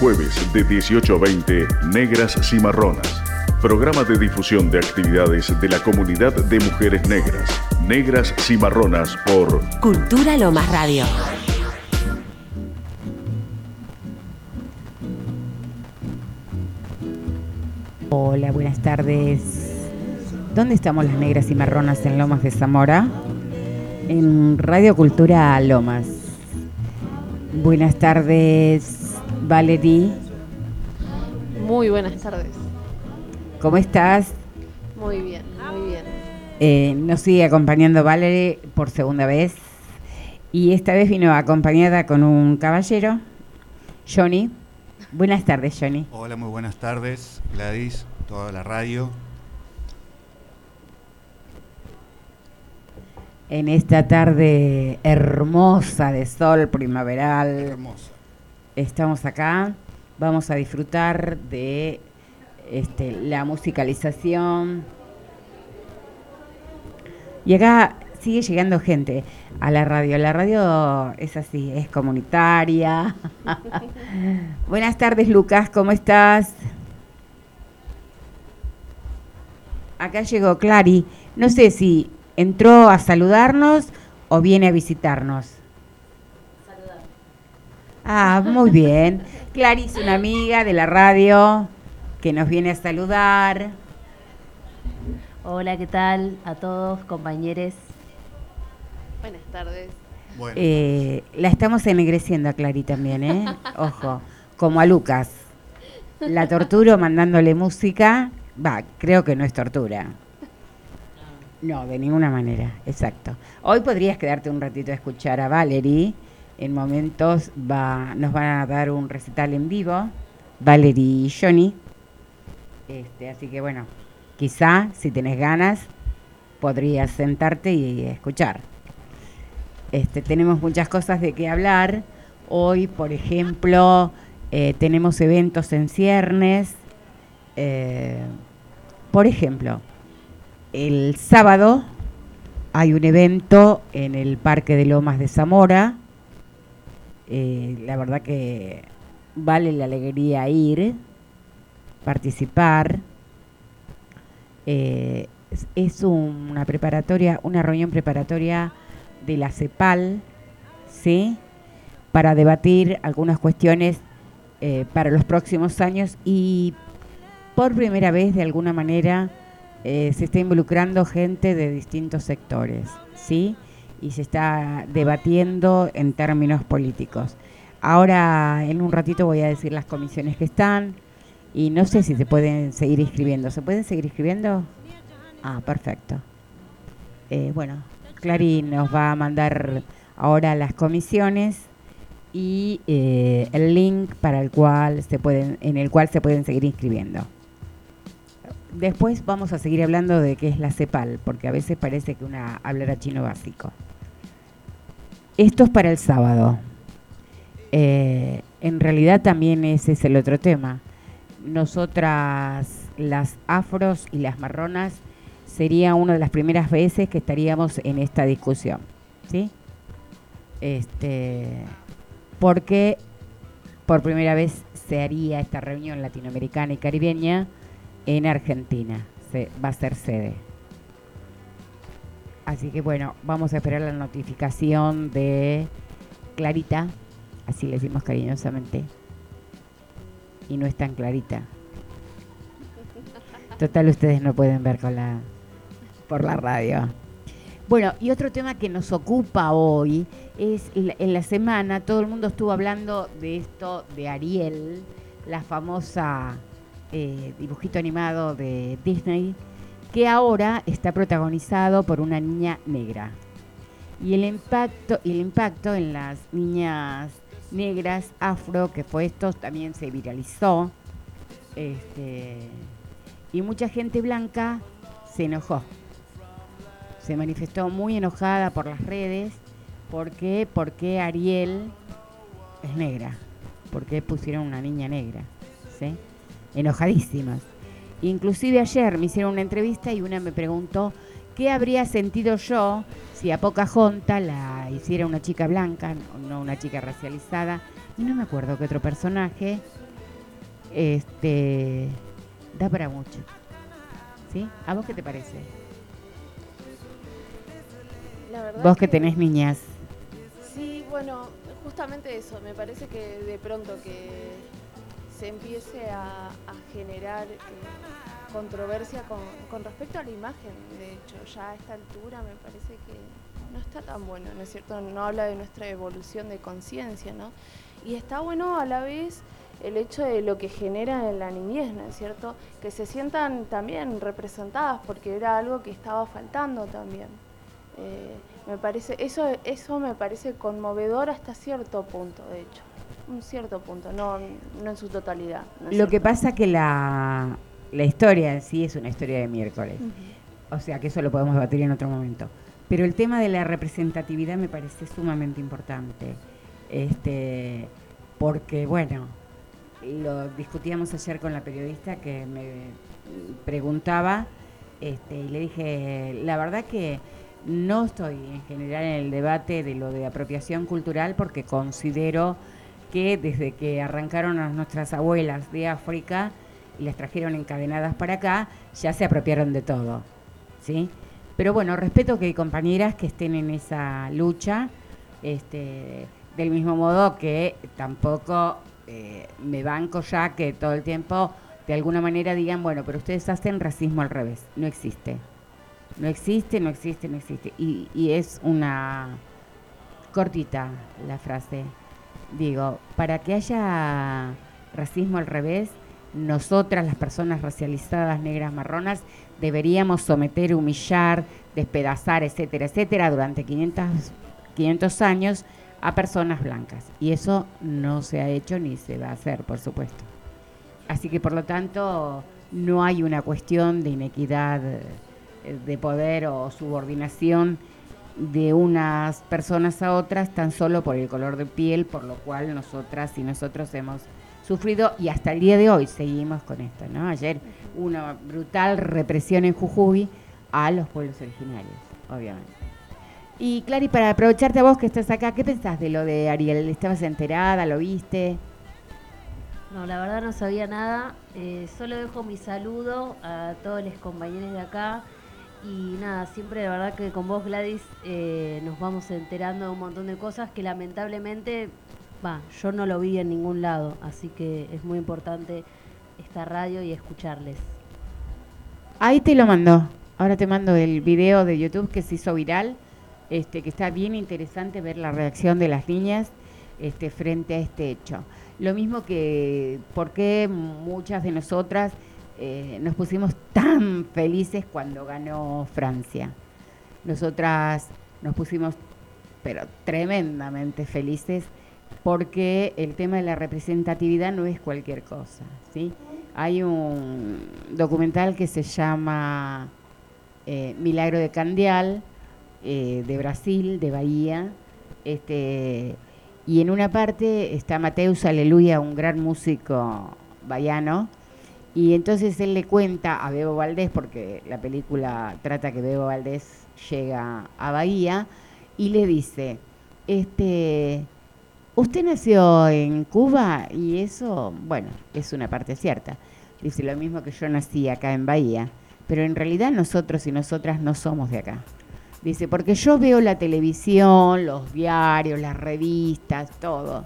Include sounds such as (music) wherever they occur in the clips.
jueves de 18 a 20, Negras Cimarronas. Programa de difusión de actividades de la comunidad de mujeres negras. Negras Cimarronas por Cultura Lomas Radio. Hola, buenas tardes. ¿Dónde estamos las negras y marronas en Lomas de Zamora? En Radio Cultura Lomas. Buenas tardes, Valerie. Muy buenas tardes. ¿Cómo estás? Muy bien, muy bien. Eh, nos sigue acompañando Valerie por segunda vez. Y esta vez vino acompañada con un caballero, Johnny. Buenas tardes, Johnny. Hola, muy buenas tardes, Gladys, toda la radio. En esta tarde hermosa de sol primaveral, Hermosa. Estamos acá. Vamos a disfrutar de este, la musicalización. Y acá sigue llegando gente a la radio. La radio es así, es comunitaria. (laughs) Buenas tardes, Lucas, ¿cómo estás? Acá llegó Clary. No sé si entró a saludarnos o viene a visitarnos. Ah, muy bien. Clary es una amiga de la radio que nos viene a saludar. Hola, ¿qué tal a todos, compañeros? Buenas tardes. Bueno, Eh, la estamos ennegreciendo a Clary también, ¿eh? Ojo, como a Lucas. La torturo mandándole música. Va, creo que no es tortura. No, de ninguna manera, exacto. Hoy podrías quedarte un ratito a escuchar a Valerie. En momentos va, nos van a dar un recital en vivo, Valerie y Johnny. Este, así que bueno, quizá si tenés ganas, podrías sentarte y escuchar. Este, tenemos muchas cosas de qué hablar. Hoy, por ejemplo, eh, tenemos eventos en ciernes. Eh, por ejemplo, el sábado hay un evento en el Parque de Lomas de Zamora. Eh, la verdad que vale la alegría ir, participar. Eh, es, es un- una preparatoria, una reunión preparatoria de la CEPAL, ¿sí? Para debatir algunas cuestiones eh, para los próximos años y por primera vez, de alguna manera, se está involucrando gente de distintos sectores, ¿sí? Y se está debatiendo en términos políticos. Ahora, en un ratito voy a decir las comisiones que están y no sé si se pueden seguir inscribiendo. ¿Se pueden seguir inscribiendo? Ah, perfecto. Eh, bueno, Clary nos va a mandar ahora las comisiones y eh, el link para el cual se pueden, en el cual se pueden seguir inscribiendo. Después vamos a seguir hablando de qué es la CEPAL, porque a veces parece que una hablará chino básico. Esto es para el sábado. Eh, en realidad también ese es el otro tema. Nosotras, las afros y las marronas, sería una de las primeras veces que estaríamos en esta discusión. ¿Sí? Este, porque por primera vez se haría esta reunión latinoamericana y caribeña en Argentina. Se, va a ser sede. Así que bueno, vamos a esperar la notificación de Clarita, así le decimos cariñosamente. Y no es tan clarita. Total, ustedes no pueden ver con la por la radio. Bueno, y otro tema que nos ocupa hoy es en la semana todo el mundo estuvo hablando de esto de Ariel, la famosa eh, dibujito animado de Disney, que ahora está protagonizado por una niña negra. Y el impacto, el impacto en las niñas negras afro, que fue esto, también se viralizó. Este, y mucha gente blanca se enojó. Se manifestó muy enojada por las redes. ¿Por qué? Porque Ariel es negra. ¿Por qué pusieron una niña negra? ¿Sí? Enojadísimas. Inclusive ayer me hicieron una entrevista y una me preguntó qué habría sentido yo si a Pocahontas la hiciera una chica blanca, no una chica racializada. Y no me acuerdo qué otro personaje este, da para mucho. ¿Sí? ¿A vos qué te parece? La verdad Vos que tenés niñas. Sí, bueno, justamente eso. Me parece que de pronto que se empiece a, generar eh, controversia con, con respecto a la imagen. De hecho, ya a esta altura me parece que no está tan bueno, ¿no es cierto? No habla de nuestra evolución de conciencia, ¿no? Y está bueno a la vez el hecho de lo que genera en la niñez, ¿no es cierto? Que se sientan también representadas, porque era algo que estaba faltando también. Eh, me parece, eso, eso me parece conmovedor hasta cierto punto, de hecho. Un cierto punto, no, no en su totalidad. ¿no Lo que pasa que la, la historia en sí es una historia de miércoles. O sea que eso lo podemos debatir en otro momento. Pero el tema de la representatividad me parece sumamente importante. Este, porque, bueno, lo discutíamos ayer con la periodista que me preguntaba este, y le dije, la verdad que no estoy en general en el debate de lo de apropiación cultural porque considero que desde que arrancaron a nuestras abuelas de África y las trajeron encadenadas para acá, ya se apropiaron de todo. ¿sí? Pero bueno, respeto que hay compañeras que estén en esa lucha, este, del mismo modo que tampoco eh, me banco ya que todo el tiempo de alguna manera digan, bueno, pero ustedes hacen racismo al revés. No existe. No existe, no existe, no existe. Y, y es una cortita la frase. Digo, para que haya racismo al revés, nosotras, las personas racializadas, negras, marronas, deberíamos someter, humillar, despedazar, etcétera, etcétera, durante 500, 500 años a personas blancas. Y eso no se ha hecho ni se va a hacer, por supuesto. Así que, por lo tanto, no hay una cuestión de inequidad eh, de poder o subordinación de unas personas a otras tan solo por el color de piel, por lo cual nosotras y nosotros hemos sufrido y hasta el día de hoy seguimos con esto, ¿no? Ayer una brutal represión en Jujuy a los pueblos originarios, obviamente. Y Clary, para aprovecharte a vos que estás acá, ¿qué pensás de lo de Ariel? ¿Estabas enterada? ¿Lo viste? No, la verdad no sabía nada. Eh, solo dejo mi saludo a todos los compañeros de acá. Y nada, siempre la verdad que con vos, Gladys, eh, nos vamos enterando de un montón de cosas que lamentablemente, va, yo no lo vi en ningún lado. Así que es muy importante esta radio y escucharles. Ahí te lo mandó. Ahora te mando el video de YouTube que se hizo viral, este, que está bien interesante ver la reacción de las niñas este, frente a este hecho. Lo mismo que por qué muchas de nosotras eh, nos pusimos tan felices cuando ganó Francia. Nosotras nos pusimos, pero tremendamente felices, porque el tema de la representatividad no es cualquier cosa, ¿sí? Hay un documental que se llama eh, Milagro de Candial, eh, de Brasil, de Bahía, este, y en una parte está Mateus Aleluya, un gran músico baiano, y entonces él le cuenta a Bebo Valdés, porque la película trata que Bebo Valdés llega a Bahía, y le dice, este, usted nació en Cuba y eso, bueno, es una parte cierta. Dice lo mismo que yo nací acá en Bahía, pero en realidad nosotros y nosotras no somos de acá. Dice, porque yo veo la televisión, los diarios, las revistas, todo.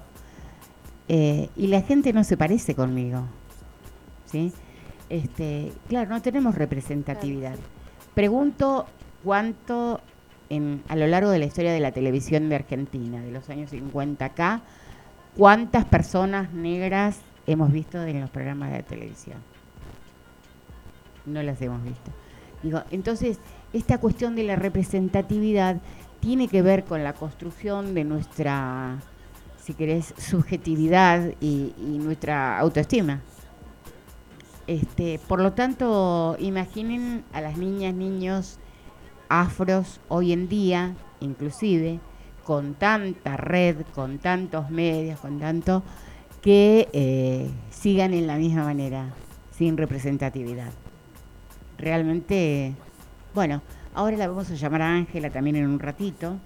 eh, y la gente no se parece conmigo. ¿Sí? Este, claro, no tenemos representatividad. Pregunto cuánto en, a lo largo de la historia de la televisión de Argentina, de los años 50 acá, cuántas personas negras hemos visto en los programas de televisión. No las hemos visto. Digo, entonces, esta cuestión de la representatividad tiene que ver con la construcción de nuestra, si querés, subjetividad y, y nuestra autoestima. Este, por lo tanto, imaginen a las niñas, niños afros hoy en día, inclusive, con tanta red, con tantos medios, con tanto, que eh, sigan en la misma manera, sin representatividad. Realmente, bueno, ahora la vamos a llamar a Ángela también en un ratito.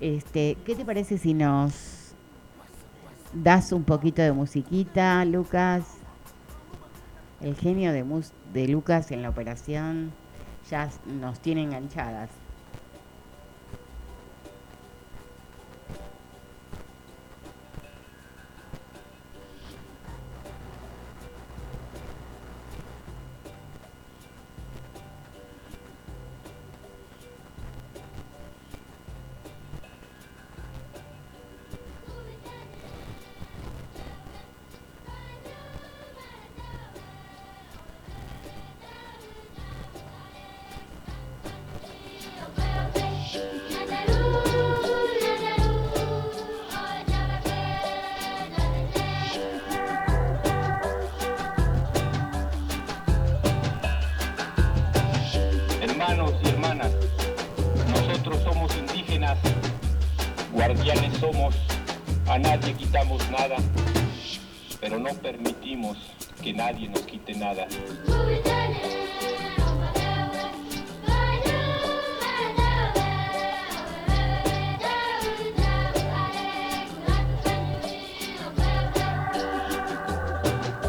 Este, ¿Qué te parece si nos das un poquito de musiquita, Lucas? El genio de, Lucas en la operación ya nos tiene enganchadas. Guardianes somos, a nadie quitamos nada, pero no permitimos que nadie nos quite nada.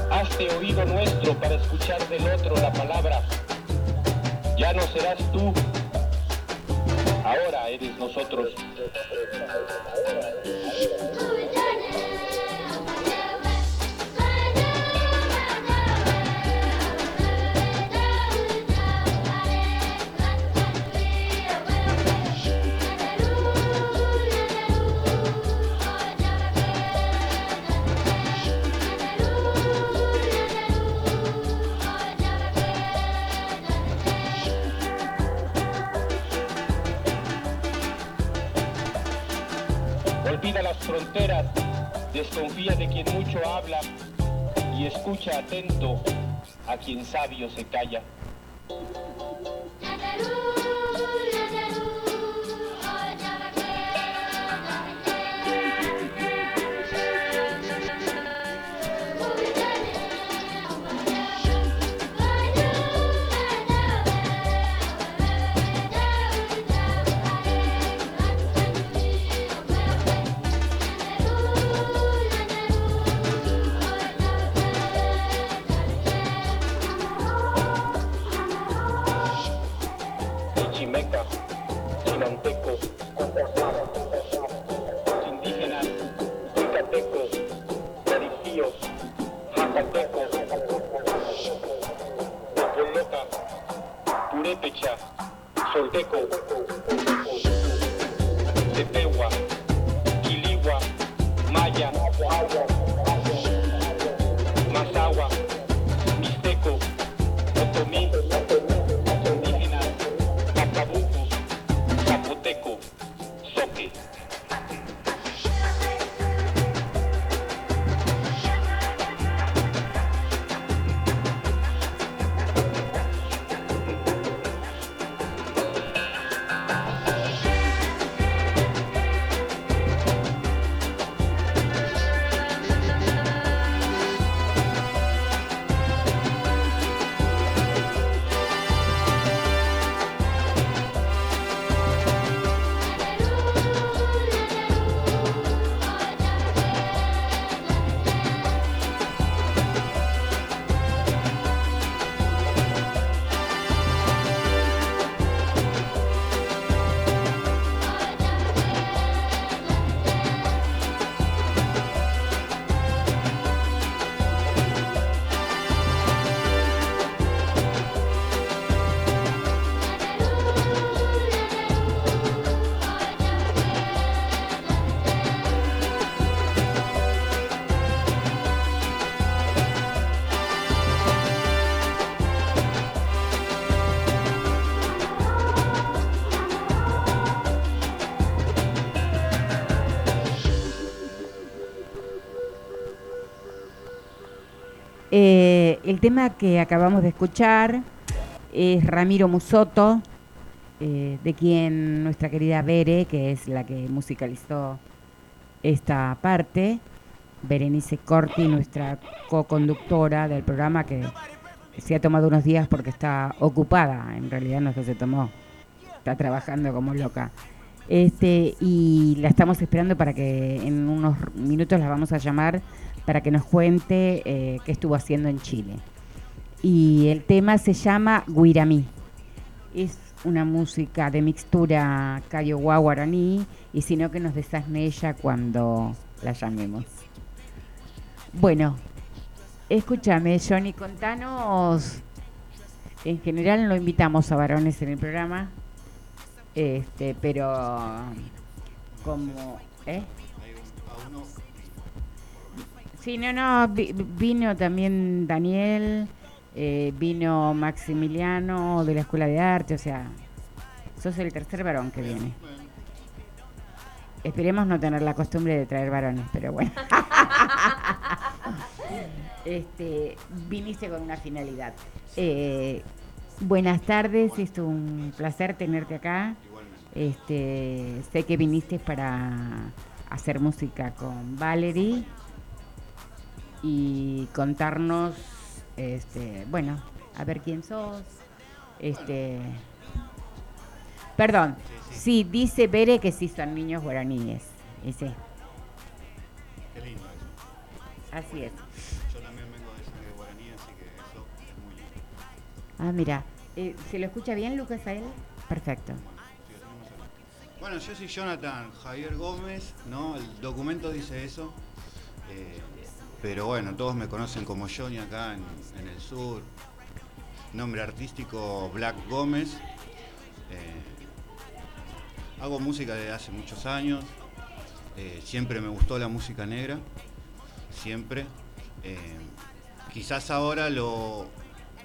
Hazte oído nuestro para escuchar del otro la palabra. Ya no serás tú, ahora eres nosotros. Escucha atento a quien sabio se calla. El tema que acabamos de escuchar es Ramiro Musoto, eh, de quien nuestra querida Bere, que es la que musicalizó esta parte, Berenice Corti, nuestra co-conductora del programa, que se ha tomado unos días porque está ocupada, en realidad no que se tomó, está trabajando como loca. Este, y la estamos esperando para que en unos minutos la vamos a llamar para que nos cuente eh, qué estuvo haciendo en Chile. y el tema se llama Guiramí. Es una música de mixtura Kiowa guaraní y sino que nos desasne ella cuando la llamemos. Bueno, escúchame, Johnny, contanos. En general no invitamos a varones en el programa, este, pero como, ¿eh? Sí, no, no, vino también Daniel, eh, vino Maximiliano de la Escuela de Arte, o sea, sos el tercer varón que viene. Esperemos no tener la costumbre de traer varones, pero bueno. (laughs) este, viniste con una finalidad. Eh, buenas tardes, es un placer tenerte acá. Este, sé que viniste para hacer música con Valerie y contarnos, este, bueno, a ver quién sos. Este, perdón, sí, dice Bere que sí son niños guaraníes. Ese. Qué lindo eso. Así es. Yo también vengo de sangre guaraní, así que eso es muy lindo. Ah, mira. Eh, ¿Se lo escucha bien, Lucas, a él? Perfecto. Bueno, yo soy Jonathan Javier Gómez, ¿no? El documento dice eso. Eh, pero bueno, todos me conocen como Johnny acá en, el sur. Nombre artístico Black Gómez. Eh, hago música desde hace muchos años. Eh, siempre me gustó la música negra. Siempre. Eh, quizás ahora lo,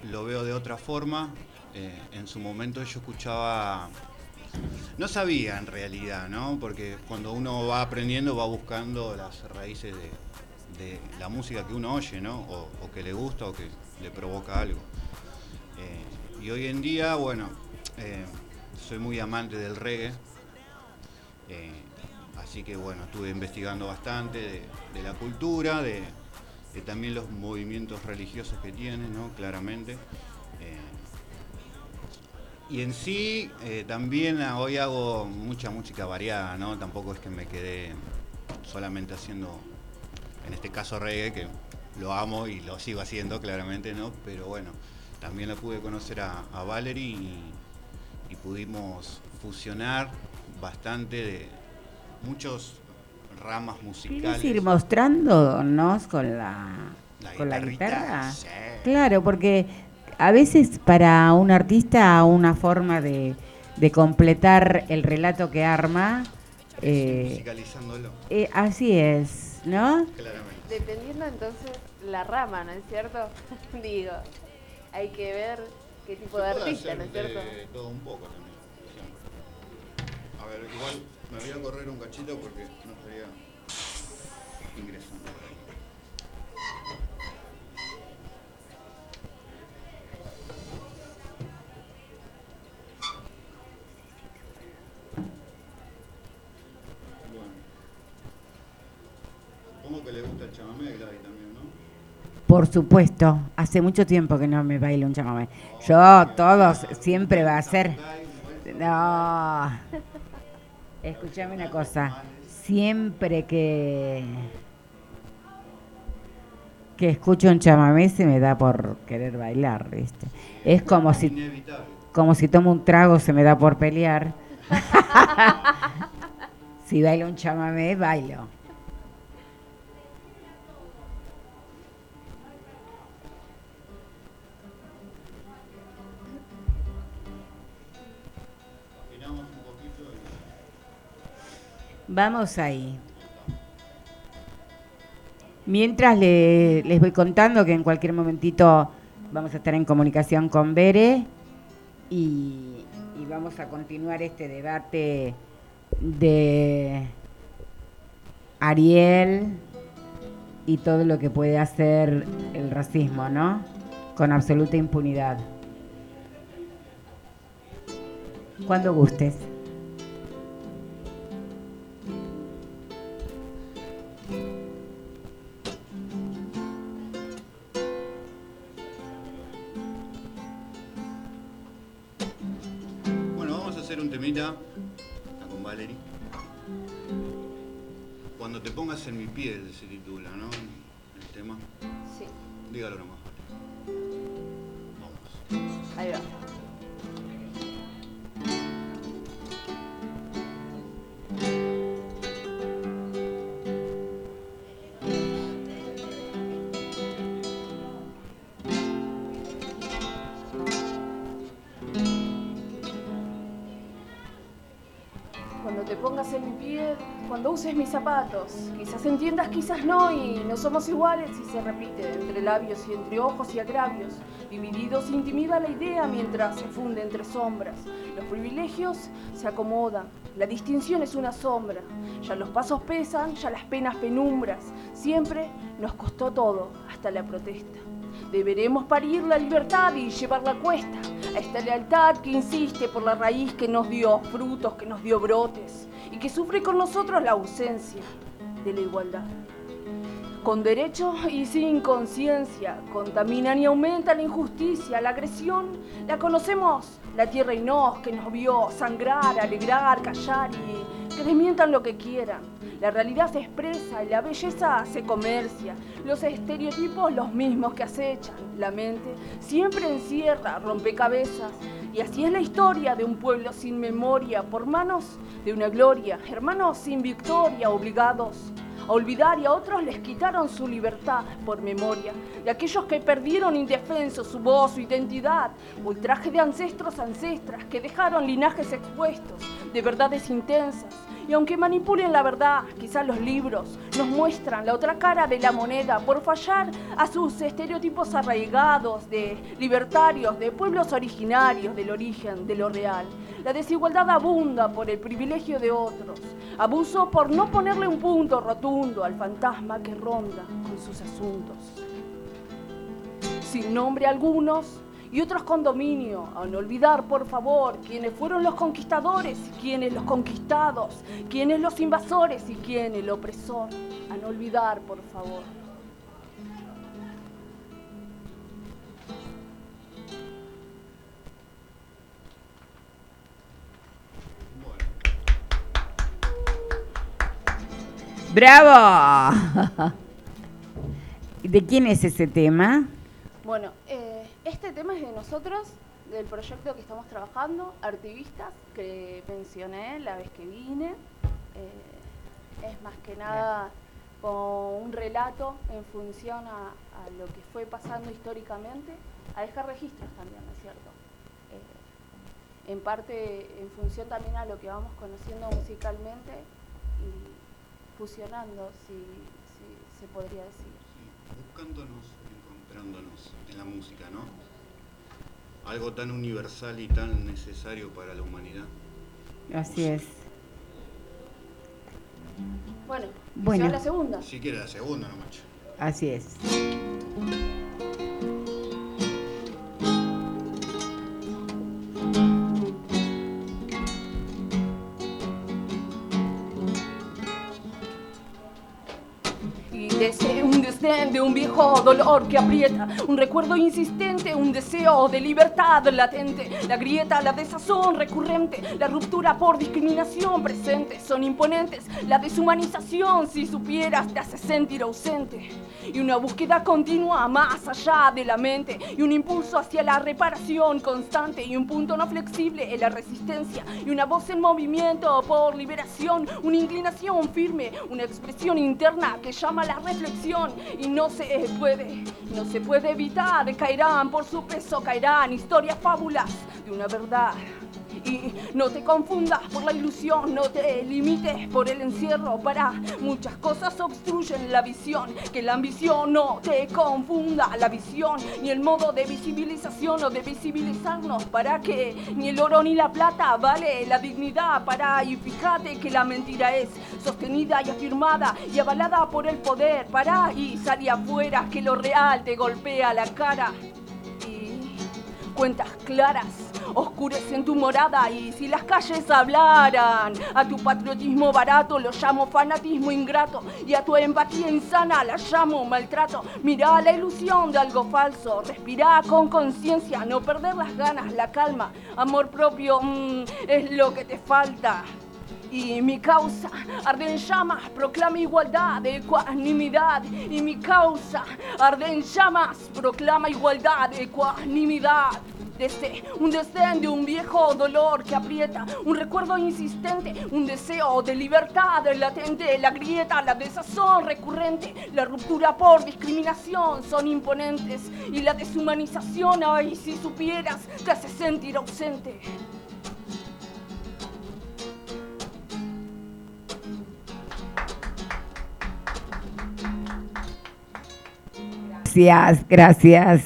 veo de otra forma. en su momento yo escuchaba no sabía en realidad, ¿no? Porque cuando uno va aprendiendo va buscando las raíces de, la música que uno oye, ¿no? O, que le gusta o que le provoca algo. Eh, y hoy en día, bueno, eh, soy muy amante del reggae, eh, así que bueno, estuve investigando bastante de, la cultura, de, también los movimientos religiosos que tiene, ¿no? Claramente. y en sí, también hoy hago mucha música variada, ¿no? Tampoco es que me quedé solamente haciendo en este caso reggae, que lo amo y lo sigo haciendo claramente, ¿no? Pero bueno, también la pude conocer a, Valerie y, pudimos fusionar bastante de muchos ramas musicales. ¿Quieres ir mostrándonos con la, con la guitarra? Claro, porque a veces para un artista una forma de, completar el relato que arma... Eh, musicalizándolo. Eh, así es. ¿No? Dependiendo entonces la rama, ¿no es cierto? (laughs) Digo, hay que ver qué tipo de artista, ¿no es cierto? todo un poco también. A ver, igual me voy a correr un cachito porque no estaría ingresando. Le gusta el chamamé, Gladys, también, ¿no? Por supuesto, hace mucho tiempo que no me bailo un chamamé. Yo, todos, siempre va a ser. No. Escúchame una cosa. Siempre que. que escucho un chamamé se me da por querer bailar, ¿viste? Es como si. como si tomo un trago se me da por pelear. (laughs) si bailo un chamamé, bailo. Vamos ahí. Mientras les voy contando que en cualquier momentito vamos a estar en comunicación con Bere y, y vamos a continuar este debate de Ariel y todo lo que puede hacer el racismo, ¿no? Con absoluta impunidad. Cuando gustes. Con Valerie. Cuando te pongas en mi piel se titula, ¿no? El tema. Sí. Dígalo nomás. Ahí va. Cuando uses mis zapatos, quizás entiendas, quizás no, y no somos iguales y se repite entre labios y entre ojos y agravios. Divididos intimida la idea mientras se funde entre sombras. Los privilegios se acomodan, la distinción es una sombra. Ya los pasos pesan, ya las penas penumbras. Siempre nos costó todo, hasta la protesta. Deberemos parir la libertad y llevarla a cuesta, a esta lealtad que insiste por la raíz que nos dio frutos, que nos dio brotes y que sufre con nosotros la ausencia de la igualdad. Con derecho y sin conciencia, contaminan y aumentan la injusticia, la agresión. La conocemos, la tierra y nos, que nos vio sangrar, alegrar, callar y que desmientan lo que quieran. La realidad se expresa y la belleza se comercia. Los estereotipos los mismos que acechan. La mente siempre encierra rompecabezas. Y así es la historia de un pueblo sin memoria por manos de una gloria. Hermanos sin victoria, obligados a olvidar y a otros les quitaron su libertad por memoria. De aquellos que perdieron indefensos su voz, su identidad, ultraje de ancestros, ancestras que dejaron linajes expuestos de verdades intensas. Y aunque manipulen la verdad, quizás los libros nos muestran la otra cara de la moneda por fallar a sus estereotipos arraigados de libertarios, de pueblos originarios, del origen, de lo real. La desigualdad abunda por el privilegio de otros. Abuso por no ponerle un punto rotundo al fantasma que ronda con sus asuntos. Sin nombre algunos, y otros con dominio. A no olvidar, por favor, quiénes fueron los conquistadores y quiénes los conquistados, quiénes los invasores y quién el opresor. A no olvidar, por favor. ¡Bravo! ¿De quién es ese tema? Bueno, eh, este tema es de nosotros, del proyecto que estamos trabajando, activistas, que mencioné la vez que vine. Eh, es más que nada como un relato en función a, a lo que fue pasando históricamente, a dejar registros también, ¿no es cierto? Eh, en parte en función también a lo que vamos conociendo musicalmente y fusionando, si, si se podría decir. Sí, buscándonos, encontrándonos en la música, ¿no? Algo tan universal y tan necesario para la humanidad. Así es. Bueno, Bueno. bueno. la segunda. Si quiere la segunda, no macho. Así es. De un viejo dolor que aprieta, un recuerdo insistente, un deseo de libertad latente, la grieta, la desazón recurrente, la ruptura por discriminación presente, son imponentes, la deshumanización, si supieras, te hace sentir ausente, y una búsqueda continua más allá de la mente, y un impulso hacia la reparación constante, y un punto no flexible en la resistencia, y una voz en movimiento por liberación, una inclinación firme, una expresión interna que llama a la reflexión y no se puede, no se puede evitar, caerán por su peso, caerán historias, fábulas de una verdad. Y no te confundas por la ilusión, no te limites por el encierro. Para muchas cosas obstruyen la visión. Que la ambición no te confunda la visión, ni el modo de visibilización o de visibilizarnos. Para que ni el oro ni la plata vale la dignidad. Para y fíjate que la mentira es sostenida y afirmada y avalada por el poder. Para y salí afuera que lo real te golpea la cara. Y cuentas claras oscurecen tu morada. Y si las calles hablaran a tu patriotismo barato lo llamo fanatismo ingrato. Y a tu empatía insana la llamo maltrato. Mira la ilusión de algo falso respira con conciencia. No perder las ganas la calma amor propio mm, es lo que te falta y mi causa arde en llamas, proclama igualdad, ecuanimidad. Y mi causa arde en llamas, proclama igualdad, ecuanimidad. Desde un desdén de un viejo dolor que aprieta, un recuerdo insistente, un deseo de libertad latente, la grieta, la desazón recurrente, la ruptura por discriminación son imponentes y la deshumanización, ay, si supieras, te hace sentir ausente. Gracias, gracias.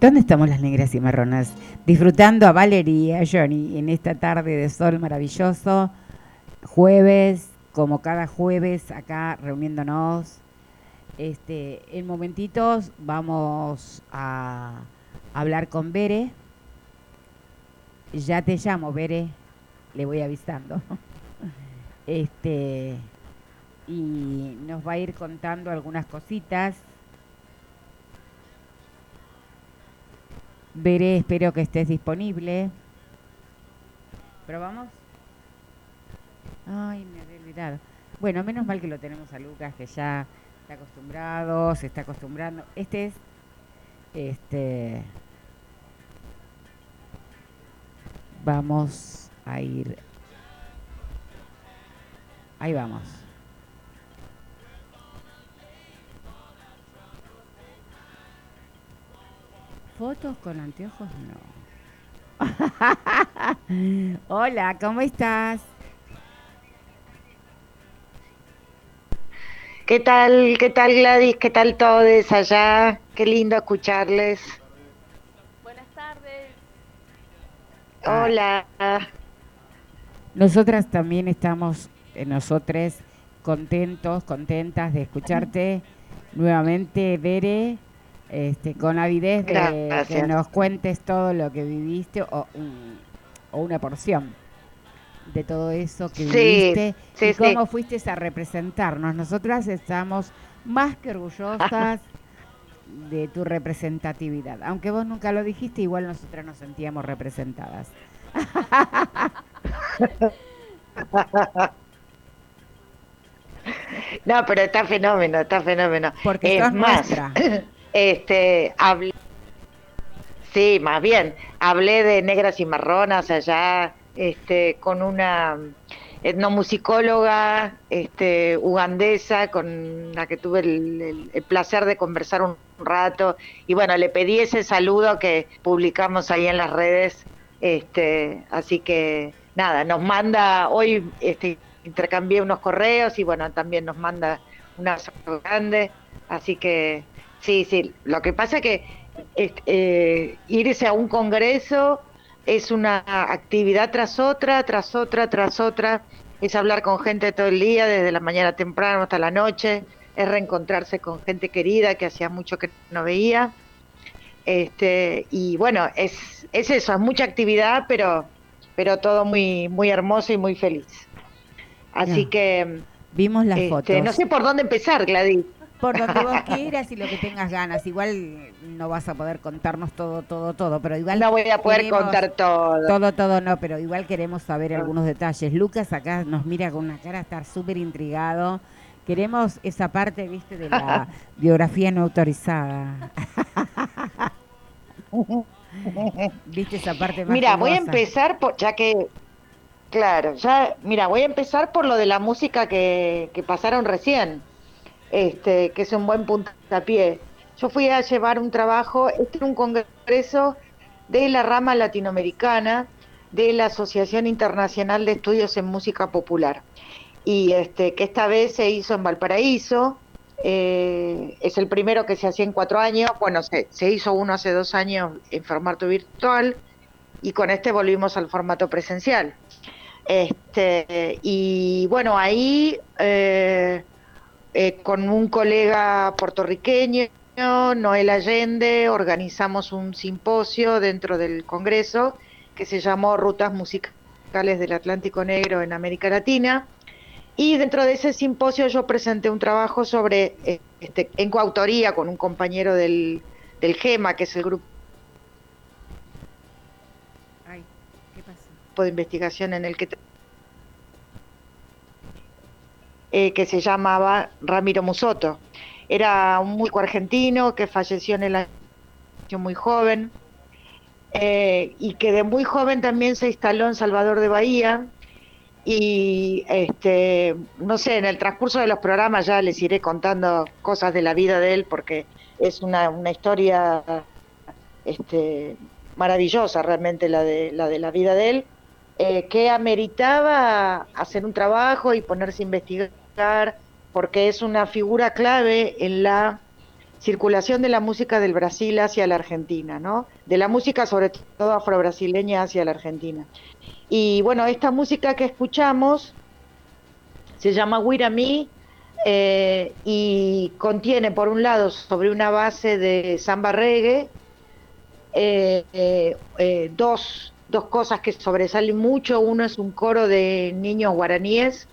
¿Dónde estamos las negras y marronas? Disfrutando a Valeria, Johnny en esta tarde de sol maravilloso. Jueves, como cada jueves, acá reuniéndonos. Este, en momentitos vamos a hablar con Bere. Ya te llamo, Bere. Le voy avisando. (laughs) Este, y nos va a ir contando algunas cositas Veré, espero que estés disponible. ¿Probamos? Ay, me había olvidado. Bueno, menos mal que lo tenemos a Lucas, que ya está acostumbrado, se está acostumbrando. Este es, este, vamos a ir, ahí vamos. ¿Fotos con anteojos? No. (laughs) Hola, ¿cómo estás? ¿Qué tal? ¿Qué tal Gladys? ¿Qué tal todos allá? Qué lindo escucharles. Buenas tardes. Hola. Nosotras también estamos, eh, nosotros contentos, contentas de escucharte nuevamente, Bere este, con avidez de que nos cuentes todo lo que viviste o, una porción de todo eso que viviste y cómo fuiste a representarnos. Nosotras estamos más que orgullosas (laughs) de tu representatividad. Aunque vos nunca lo dijiste, igual nosotras nos sentíamos representadas. (laughs) No, pero está fenómeno, está fenómeno. Porque es más, (laughs) Este, hablé, sí, más bien, hablé de negras y marronas allá, este, con una etnomusicóloga este, ugandesa con la que tuve el, placer de conversar un rato. Y bueno, le pedí ese saludo que publicamos ahí en las redes, este, así que nada, nos manda, hoy este, intercambié unos correos y bueno, también nos manda una grande, así que Sí, sí. Lo que pasa es que eh, irse a un congreso es una actividad tras otra, tras otra, tras otra. Es hablar con gente todo el día, desde la mañana temprano hasta la noche. Es reencontrarse con gente querida que hacía mucho que no veía. Este, y bueno, es, es eso, es mucha actividad, pero, pero todo muy, muy hermoso y muy feliz. Así que... Vimos las este, fotos. No sé por dónde empezar, Gladys. Por donde vos quieras y lo que tengas ganas. Igual no vas a poder contarnos todo, todo, todo, pero igual... No voy a poder contar todo. Todo, todo no, pero igual queremos saber algunos detalles. Lucas acá nos mira con una cara, estar súper intrigado. Queremos esa parte, viste, de la (laughs) biografía no autorizada. (laughs) ¿Viste esa parte más Mira, voy a empezar por, ya que Claro, ya, mira, voy a empezar por lo de la música que, que pasaron recién este, que es un buen puntapié. Yo fui a llevar un trabajo, este es un congreso de la rama latinoamericana de la Asociación Internacional de Estudios en Música Popular, y este, que esta vez se hizo en Valparaíso, eh, es el primero que se hacía en cuatro años, bueno, se, hizo uno hace dos años en formato virtual, y con este volvimos al formato presencial. Este, y bueno, ahí eh, eh, con un colega puertorriqueño, Noel Allende, organizamos un simposio dentro del Congreso que se llamó Rutas Musicales del Atlántico Negro en América Latina. Y dentro de ese simposio yo presenté un trabajo sobre, eh, este, en coautoría con un compañero del, del GEMA, que es el grupo de investigación en el que Eh, que se llamaba Ramiro Musoto. Era un músico argentino que falleció en el año muy joven. eh, y que de muy joven también se instaló en Salvador de Bahía. Y este, no sé, en el transcurso de los programas ya les iré contando cosas de la vida de él porque es una, una historia este, maravillosa realmente la de la, de la vida de él, eh, que ameritaba hacer un trabajo y ponerse a investigar porque es una figura clave en la circulación de la música del Brasil hacia la Argentina, ¿no? De la música sobre todo afro-brasileña hacia la Argentina. Y bueno, esta música que escuchamos se llama Wirami eh, y contiene, por un lado, sobre una base de samba reggae, eh, eh, dos, dos cosas que sobresalen mucho. Uno es un coro de niños guaraníes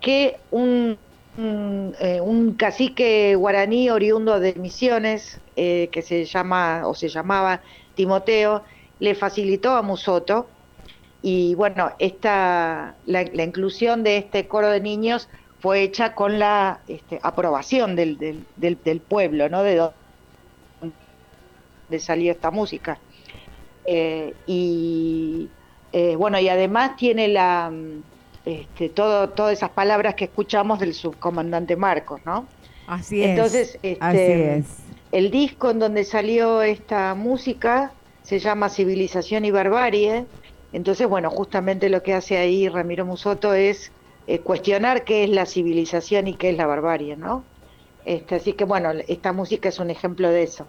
que un, un, cacique guaraní oriundo de Misiones, que se llama o se llamaba Timoteo, le facilitó a Musoto y bueno, esta, la, inclusión de este coro de niños fue hecha con la este, aprobación del, del, del, pueblo, ¿no? De donde salió esta música. Eh, y eh, bueno, y además tiene la este, todo, todas esas palabras que escuchamos del subcomandante Marcos, ¿no? Así es. Entonces, este, es. el disco en donde salió esta música se llama Civilización y Barbarie entonces, bueno, justamente lo que hace ahí Ramiro Musoto es eh, cuestionar qué es la civilización y qué es la barbarie, ¿no? Este, así que, bueno, esta música es un ejemplo de eso.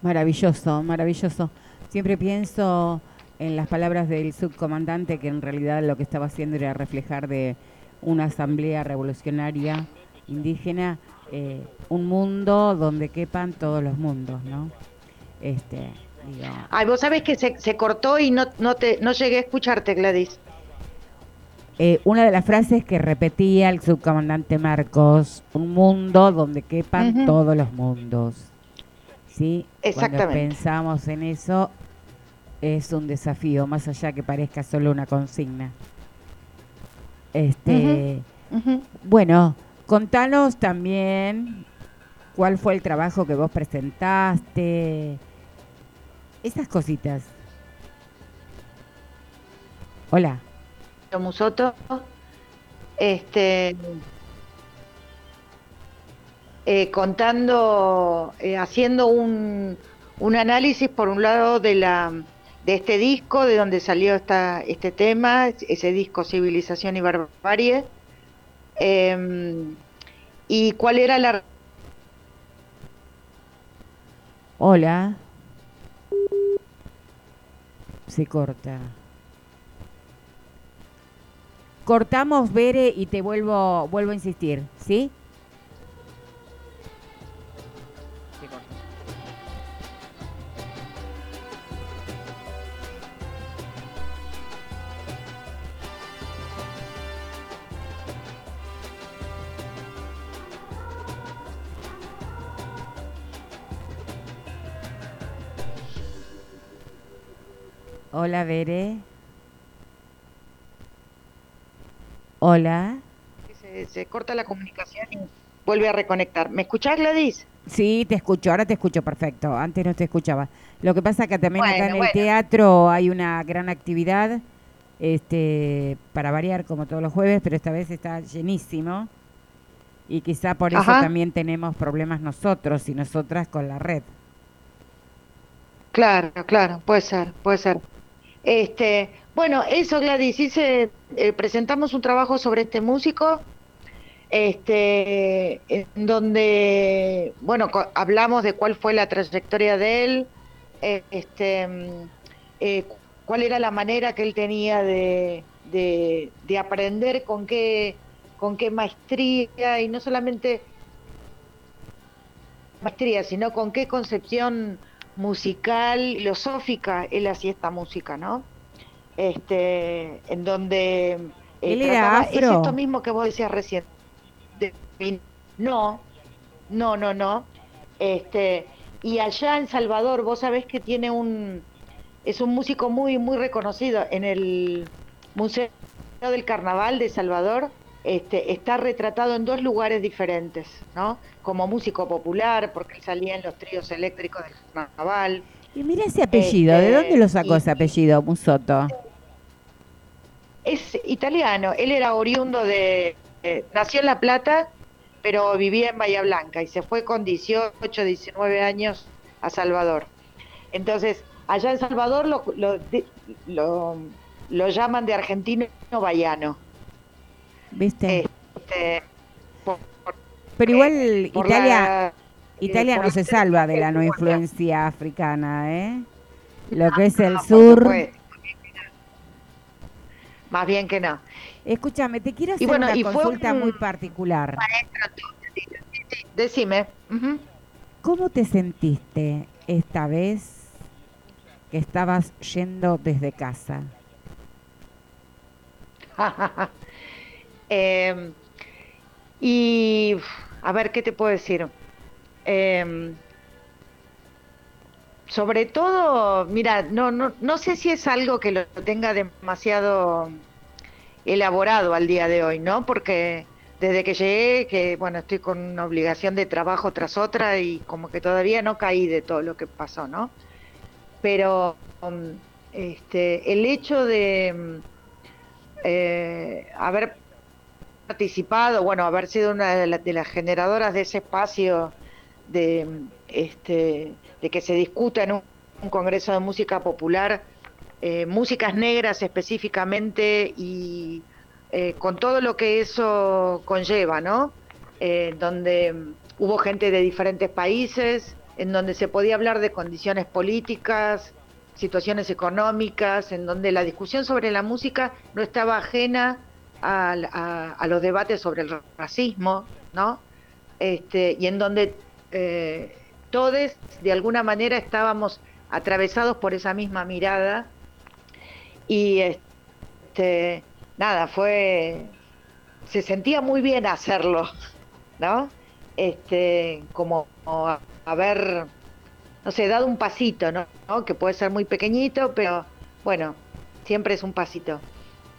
Maravilloso, maravilloso. Siempre pienso en las palabras del subcomandante que en realidad lo que estaba haciendo era reflejar de una asamblea revolucionaria indígena eh, un mundo donde quepan todos los mundos, ¿no? Este, Ay, vos sabés que se, cortó y no, no, te, no llegué a escucharte, Gladys. Eh, una de las frases que repetía el subcomandante Marcos, un mundo donde quepan todos los mundos. ¿Sí? Exactamente. Cuando pensamos en eso, es un desafío, más allá que parezca solo una consigna. Este, Bueno, contanos también cuál fue el trabajo que vos presentaste, esas cositas. Hola. Musoto, este, eh, contando, eh, haciendo un, un, análisis por un lado de la de este disco, de donde salió esta, este tema, ese disco Civilización y Barbarie, em, y cuál era la... Hola se corta. Cortamos, Bere, y te vuelvo, vuelvo a insistir, ¿sí? Hola, Bere. Hola. Se, corta la comunicación y vuelve a reconectar. ¿Me escuchás, Gladys? Sí, te escucho, ahora te escucho perfecto. Antes no te escuchaba. Lo que pasa es que también acá en el teatro hay una gran actividad, este, para variar como todos los jueves, pero esta vez está llenísimo. Y quizá por eso también tenemos problemas nosotros y nosotras con la red. Claro, claro, puede ser, puede ser. Este, bueno, eso Gladys, hice, eh, presentamos un trabajo sobre este músico, este, en donde, bueno, hablamos de cuál fue la trayectoria de él, eh, este, mm, eh, cuál era la manera que él tenía de, de, de, aprender con qué, con qué maestría, y no solamente maestría, sino con qué concepción musical, filosófica, él hacía esta música, ¿no? Este, en donde eh, él era es esto mismo que vos decías recién. no, no, no, no. Este, y allá en Salvador, vos sabés que tiene un es un músico muy muy reconocido en el Museo del Carnaval de Salvador este, está retratado en dos lugares diferentes, ¿no? Como músico popular, porque él salía en los tríos eléctricos del carnaval, Y mira ese apellido, ¿de dónde lo sacó y- ese apellido, Musoto? Es italiano, él era oriundo de, eh, nació en La Plata, pero vivía en Bahía Blanca y se fue con 18, 19 años a Salvador. Entonces, allá en Salvador lo, lo, lo, lo llaman de argentino bahiano. ¿Viste? Este, por- por- Pero igual por Italia, la- Italia eh, no se salva de la no influencia africana, ¿eh? Lo que es el No, sur. Más bien que no. Escúchame, te quiero hacer bueno, una y fue consulta un- muy particular. Decime. ujú. ¿Cómo te sentiste esta vez que estabas yendo desde casa? (laughs) Eh, y a ver, ¿qué te puedo decir? Eh, sobre todo, mira, no, no, no sé si es algo que lo tenga demasiado elaborado al día de hoy, ¿no? Porque desde que llegué, que bueno, estoy con una obligación de trabajo tras otra y como que todavía no caí de todo lo que pasó, ¿no? Pero um, este, el hecho de mm, eh, haber participado, bueno, haber sido una de, la- de las generadoras de ese espacio de, este, de que se discuta en un, congreso de música popular, eh, músicas negras específicamente y eh, con todo lo que eso conlleva, ¿no? Eh, donde hubo gente de diferentes países, en donde se podía hablar de condiciones políticas, situaciones económicas, en donde la discusión sobre la música no estaba ajena al- a, a los debates sobre el racismo, ¿no? Este, y en donde eh, todos de alguna manera estábamos atravesados por esa misma mirada y este, nada, fue, se sentía muy bien hacerlo, ¿no? Este, como a- haber, no sé, dado un pasito, ¿no? ¿no? Que puede ser muy pequeñito, pero bueno, siempre es un pasito.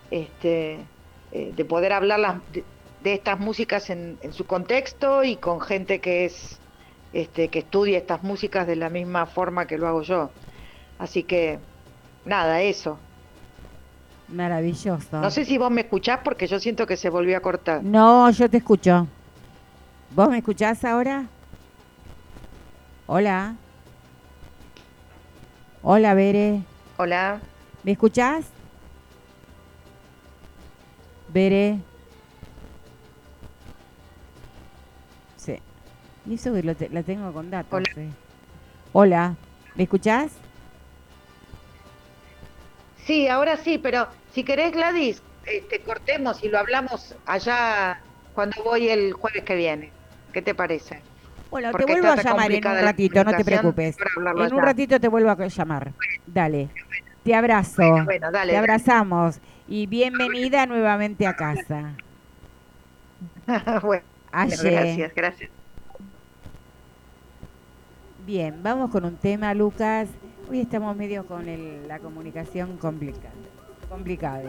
Este, eh, de poder hablar las- de, de estas músicas en, en su contexto y con gente que es, este, que estudia estas músicas de la misma forma que lo hago yo. Así que, nada, eso. Maravilloso. No sé si vos me escuchás porque yo siento que se volvió a cortar. No, yo te escucho. ¿Vos me escuchás ahora? Hola. Hola, Bere. Hola. ¿Me escuchás? Bere. Sí. Y eso que lo te- la tengo con datos. Hola. sí. Hola. ¿Me escuchás? Sí, ahora sí, pero si querés, Gladys, este, cortemos y lo hablamos allá cuando voy el jueves que viene. ¿Qué te parece? Bueno, te vuelvo a llamar en un ratito, no te preocupes. En un ratito te vuelvo a llamar. Dale. Te abrazo. Bueno, bueno, dale, te dale. Y bienvenida nuevamente a casa. (laughs) bueno, gracias, gracias. Bien, vamos con un tema, Lucas. Hoy estamos medio con el- la comunicación complicada. Complicada.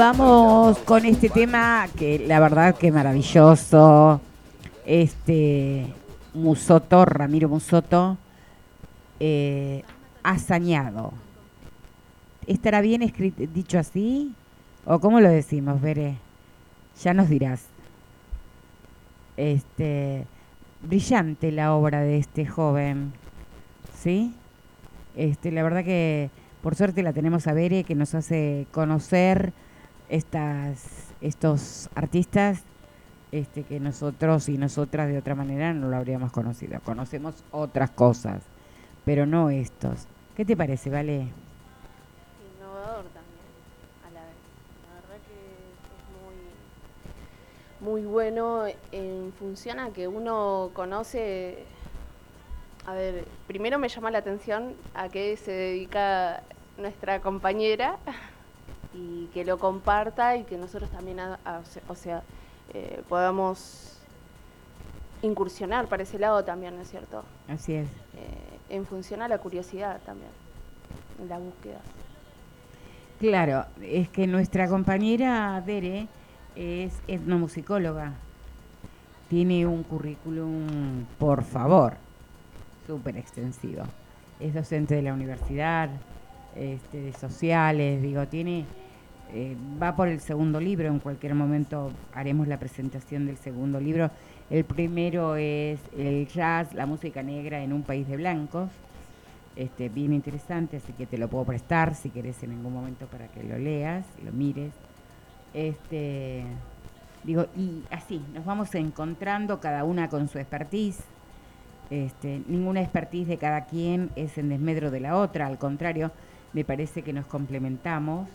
Vamos con este tema que la verdad que maravilloso. Este Musoto, Ramiro Musoto, eh, hazañado. ¿Estará bien escrito, dicho así? ¿O cómo lo decimos, Veré? Ya nos dirás. Este, brillante la obra de este joven, ¿sí? Este, la verdad que por suerte la tenemos a Bere que nos hace conocer estas, estos artistas este, que nosotros y nosotras de otra manera no lo habríamos conocido. Conocemos otras cosas, pero no estos. ¿Qué te parece, Vale? Innovador también, a la vez. La verdad que es muy, muy bueno en función a que uno conoce. A ver, primero me llama la atención a qué se dedica nuestra compañera y que lo comparta y que nosotros también, a- a- o sea, eh, podamos incursionar para ese lado también, ¿no es cierto? Así es. Eh, en función a la curiosidad también, en la búsqueda. Claro, es que nuestra compañera Bere es etnomusicóloga. Tiene un currículum, por favor, súper extensivo. Es docente de la universidad, este, sociales, digo, tiene, eh, va por el segundo libro, en cualquier momento haremos la presentación del segundo libro. El primero es el jazz, la música negra en un país de blancos, este, bien interesante, así que te lo puedo prestar si querés en algún momento para que lo leas, lo mires. Este, digo, y así, nos vamos encontrando cada una con su expertise. Este, ninguna expertise de cada quien es en desmedro de la otra, al contrario, me parece que nos complementamos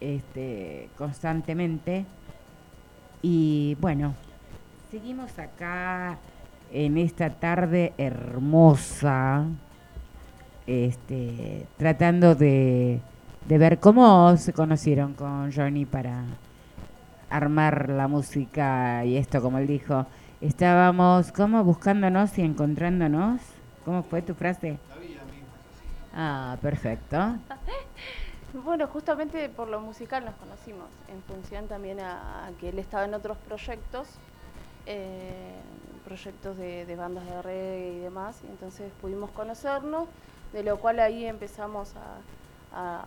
este, constantemente. Y bueno, seguimos acá en esta tarde hermosa, este, tratando de, de ver cómo se conocieron con Johnny para armar la música y esto, como él dijo, estábamos como buscándonos y encontrándonos. ¿Cómo fue tu frase? Ah, perfecto. (laughs) Bueno, justamente por lo musical nos conocimos, en función también a, que él estaba en otros proyectos, eh, proyectos de, bandas de reggae y demás, y entonces pudimos conocernos, de lo cual ahí empezamos a, a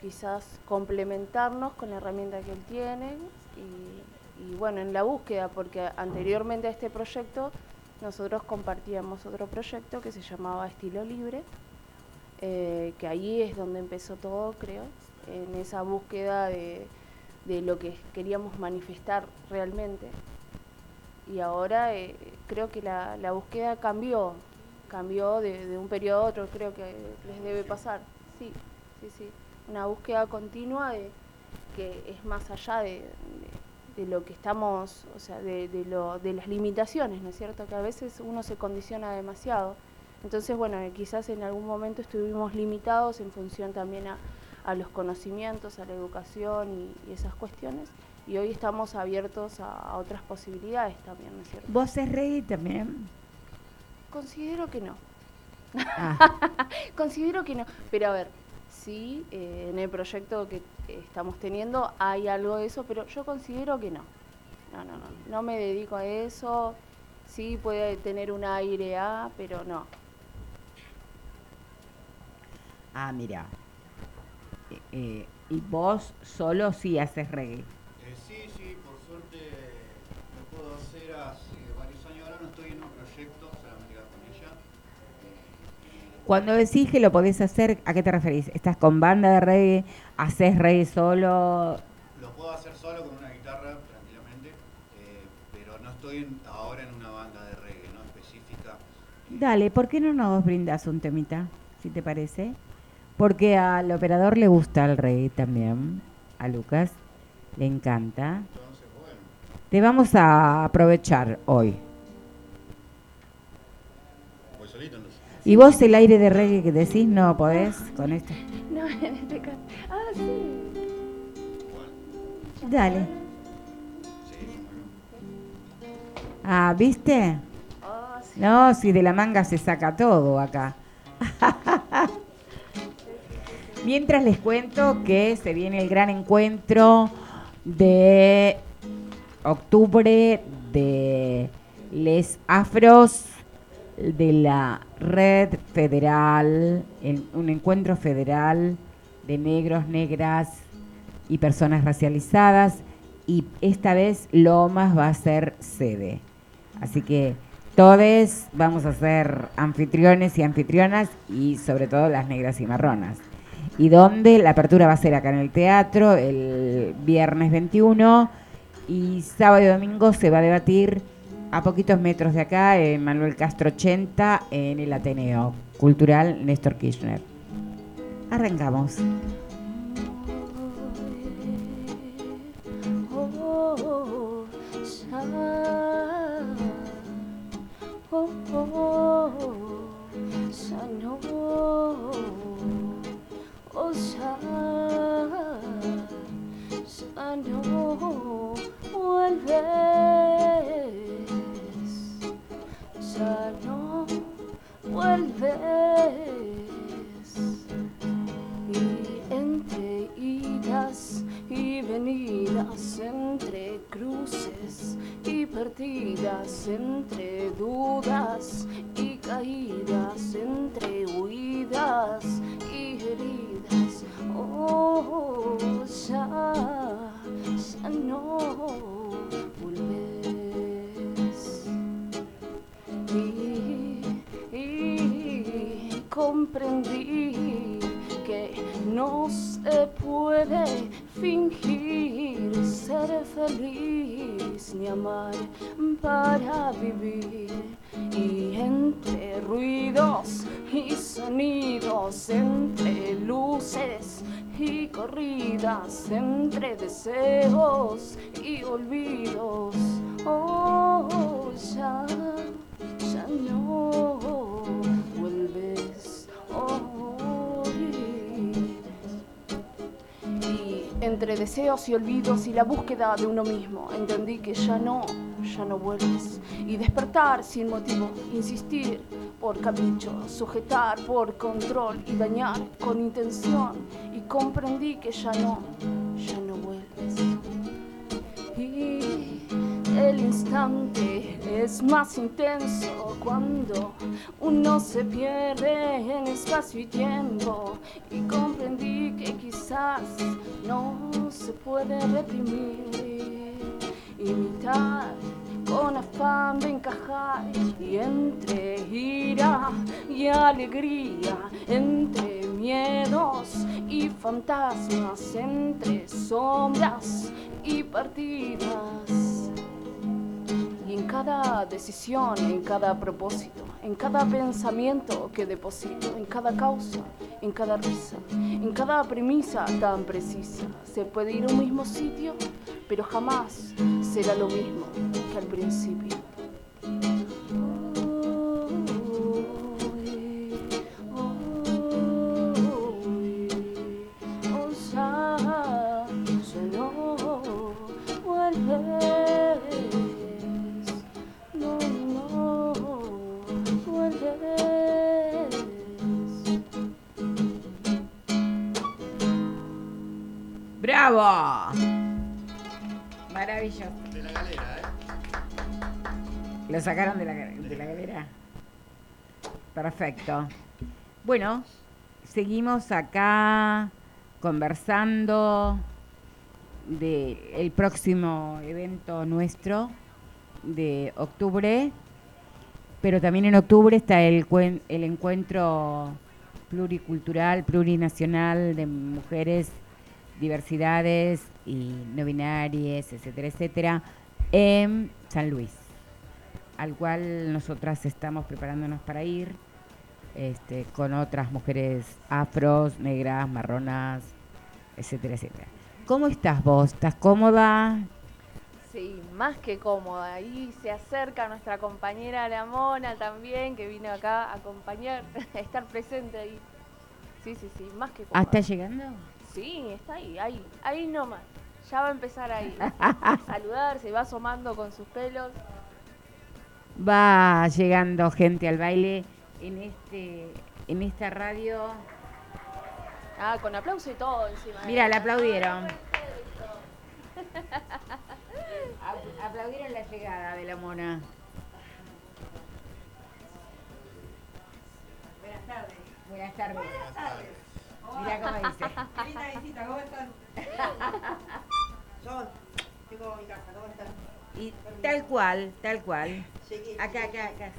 quizás complementarnos con la herramienta que él tiene y, y bueno, en la búsqueda, porque anteriormente a este proyecto nosotros compartíamos otro proyecto que se llamaba Estilo Libre, eh, que ahí es donde empezó todo, creo, en esa búsqueda de, de lo que queríamos manifestar realmente. Y ahora eh, creo que la, la búsqueda cambió, cambió de, de un periodo a otro, creo que les debe pasar. Sí, sí, sí. Una búsqueda continua de que es más allá de, de- de lo que estamos, o sea, de, de lo, de las limitaciones, ¿no es cierto? Que a veces uno se condiciona demasiado. Entonces, bueno, eh, quizás en algún momento estuvimos limitados en función también a, a los conocimientos, a la educación y, y esas cuestiones. Y hoy estamos abiertos a, a otras posibilidades también, ¿no es cierto? ¿Vos es reggae también? Considero que no. Ah, (laughs) Considero que no. Pero a ver, sí, eh, en el proyecto que estamos teniendo hay algo de eso, pero yo considero que no. No, no, no. No me dedico a eso. Sí puede tener un aire A, pero no. Ah mira. Eh, eh, ¿Y vos solo sí haces reggae? Eh, sí, sí, por suerte lo puedo hacer hace varios años. Ahora no estoy en un proyecto, solamente con ella. Eh, Cuando decís que lo podés hacer, ¿a qué te referís? ¿Estás con banda de reggae? ¿Haces reggae solo? Lo puedo hacer solo con una guitarra, tranquilamente, eh, pero no estoy en- ahora en una banda de reggae, ¿no? Específica. Dale, ¿por qué no nos brindas un temita? Si te parece. Porque al operador le gusta el reggae también. A Lucas le encanta. Entonces, bueno, Te vamos a aprovechar hoy. voy solito entonces. ¿Y vos el aire de reggae que decís no podés con esto? No, en este caso. Ah, sí. Bueno, Dale. sí. Ah, ¿viste? Ah, sí. No, si de la manga se saca todo acá. (laughs) Mientras les cuento que se viene el gran encuentro de octubre de les afros de la red federal, un encuentro federal de negros, negras y personas racializadas y esta vez Lomas va a ser sede. Así que todos vamos a ser anfitriones y anfitrionas y sobre todo las negras y marronas. Y donde la apertura va a ser acá en el teatro el viernes 21 y sábado y domingo se va a debatir a poquitos metros de acá, en Manuel Castro 80, en el Ateneo Cultural Néstor Kirchner. Arrancamos. Ya no vuelves. Y entre idas y venidas, entre cruces y partidas, entre dudas y caídas, entre huidas y heridas, oh, ya, ya no y, comprendí que no se puede fingir ser feliz ni amar para vivir. Y entre ruidos y sonidos, entre luces y corridas, entre deseos y olvidos, oh, ya ya no vuelves hoy. Entre deseos y olvidos y la búsqueda de uno mismo, entendí que ya no, ya no vuelves. Y despertar sin motivo, insistir por capricho, sujetar por control y dañar con intención. Y comprendí que ya no, ya no vuelves. Y el instante es más intenso cuando uno se pierde en espacio y tiempo. Y comprendí que quizás no se puede reprimir, imitar con afán de encajar y entre ira y alegría, entre miedos y fantasmas, entre sombras y partidas en cada decisión, en cada propósito, en cada pensamiento que deposito, en cada causa, en cada risa, en cada premisa tan precisa, se puede ir a un mismo sitio, pero jamás será lo mismo que al principio. ¡Bravo! Maravilloso. De la galera, ¿eh? Lo sacaron de la, de la galera. Perfecto. Bueno, seguimos acá conversando del el próximo evento nuestro de octubre, pero también en octubre está el, el encuentro pluricultural, plurinacional de mujeres diversidades y no binarias, etcétera, etcétera, en San Luis, al cual nosotras estamos preparándonos para ir este, con otras mujeres afros, negras, marronas, etcétera, etcétera. ¿Cómo estás vos? ¿Estás cómoda? Sí, más que cómoda. Ahí se acerca nuestra compañera La Mona también, que vino acá a acompañar, (laughs) a estar presente ahí. Sí, sí, sí, más que cómoda. ¿Ah, está llegando? Sí, está ahí, ahí, ahí nomás. Ya va a empezar ahí. (laughs) a saludar, se va asomando con sus pelos. Va llegando gente al baile en este en esta radio Ah, con aplauso y todo encima. Mira, le aplaudieron. (laughs) Aplaudieron la llegada de la mona. Buenas tardes. Buenas tardes. Mira cómo dice. (laughs) Qué linda visita, ¿cómo están? (laughs) Yo tengo mi casa, ¿cómo están? Y tal cual, tal cual. Acá, acá, acá.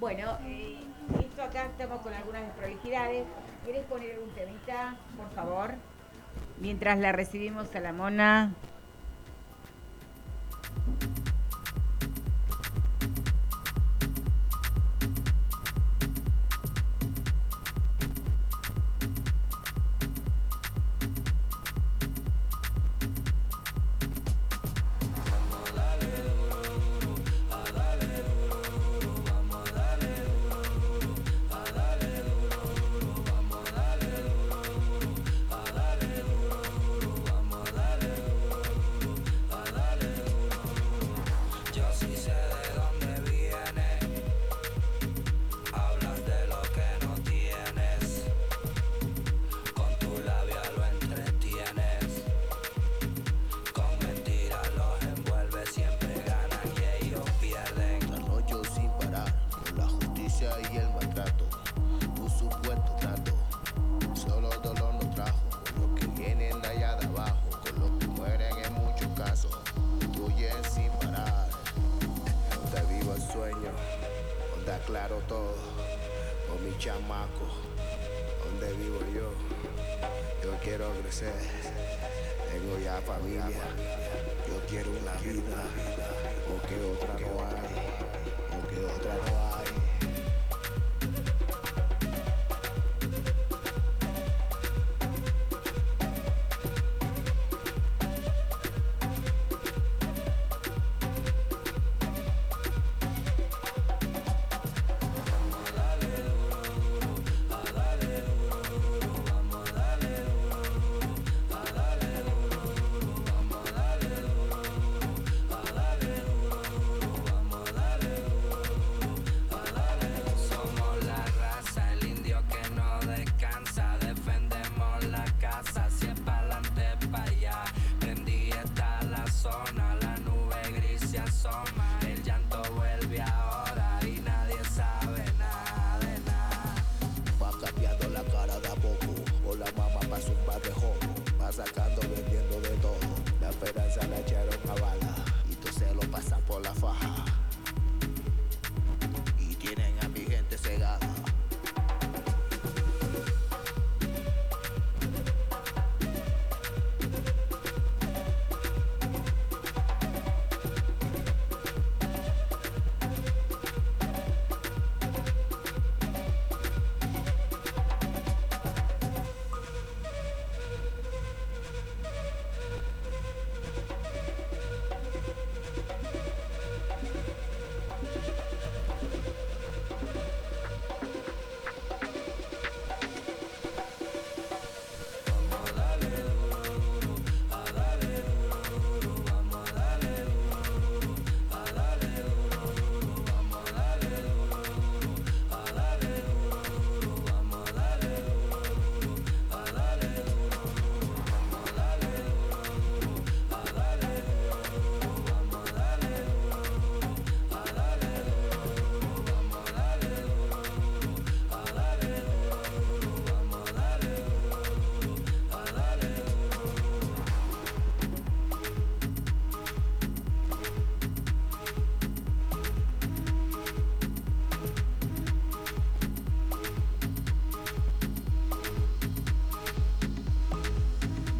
Bueno, eh, esto acá estamos con algunas desprolijidades. ¿Quieres poner algún temita, por favor? Mientras la recibimos a la mona.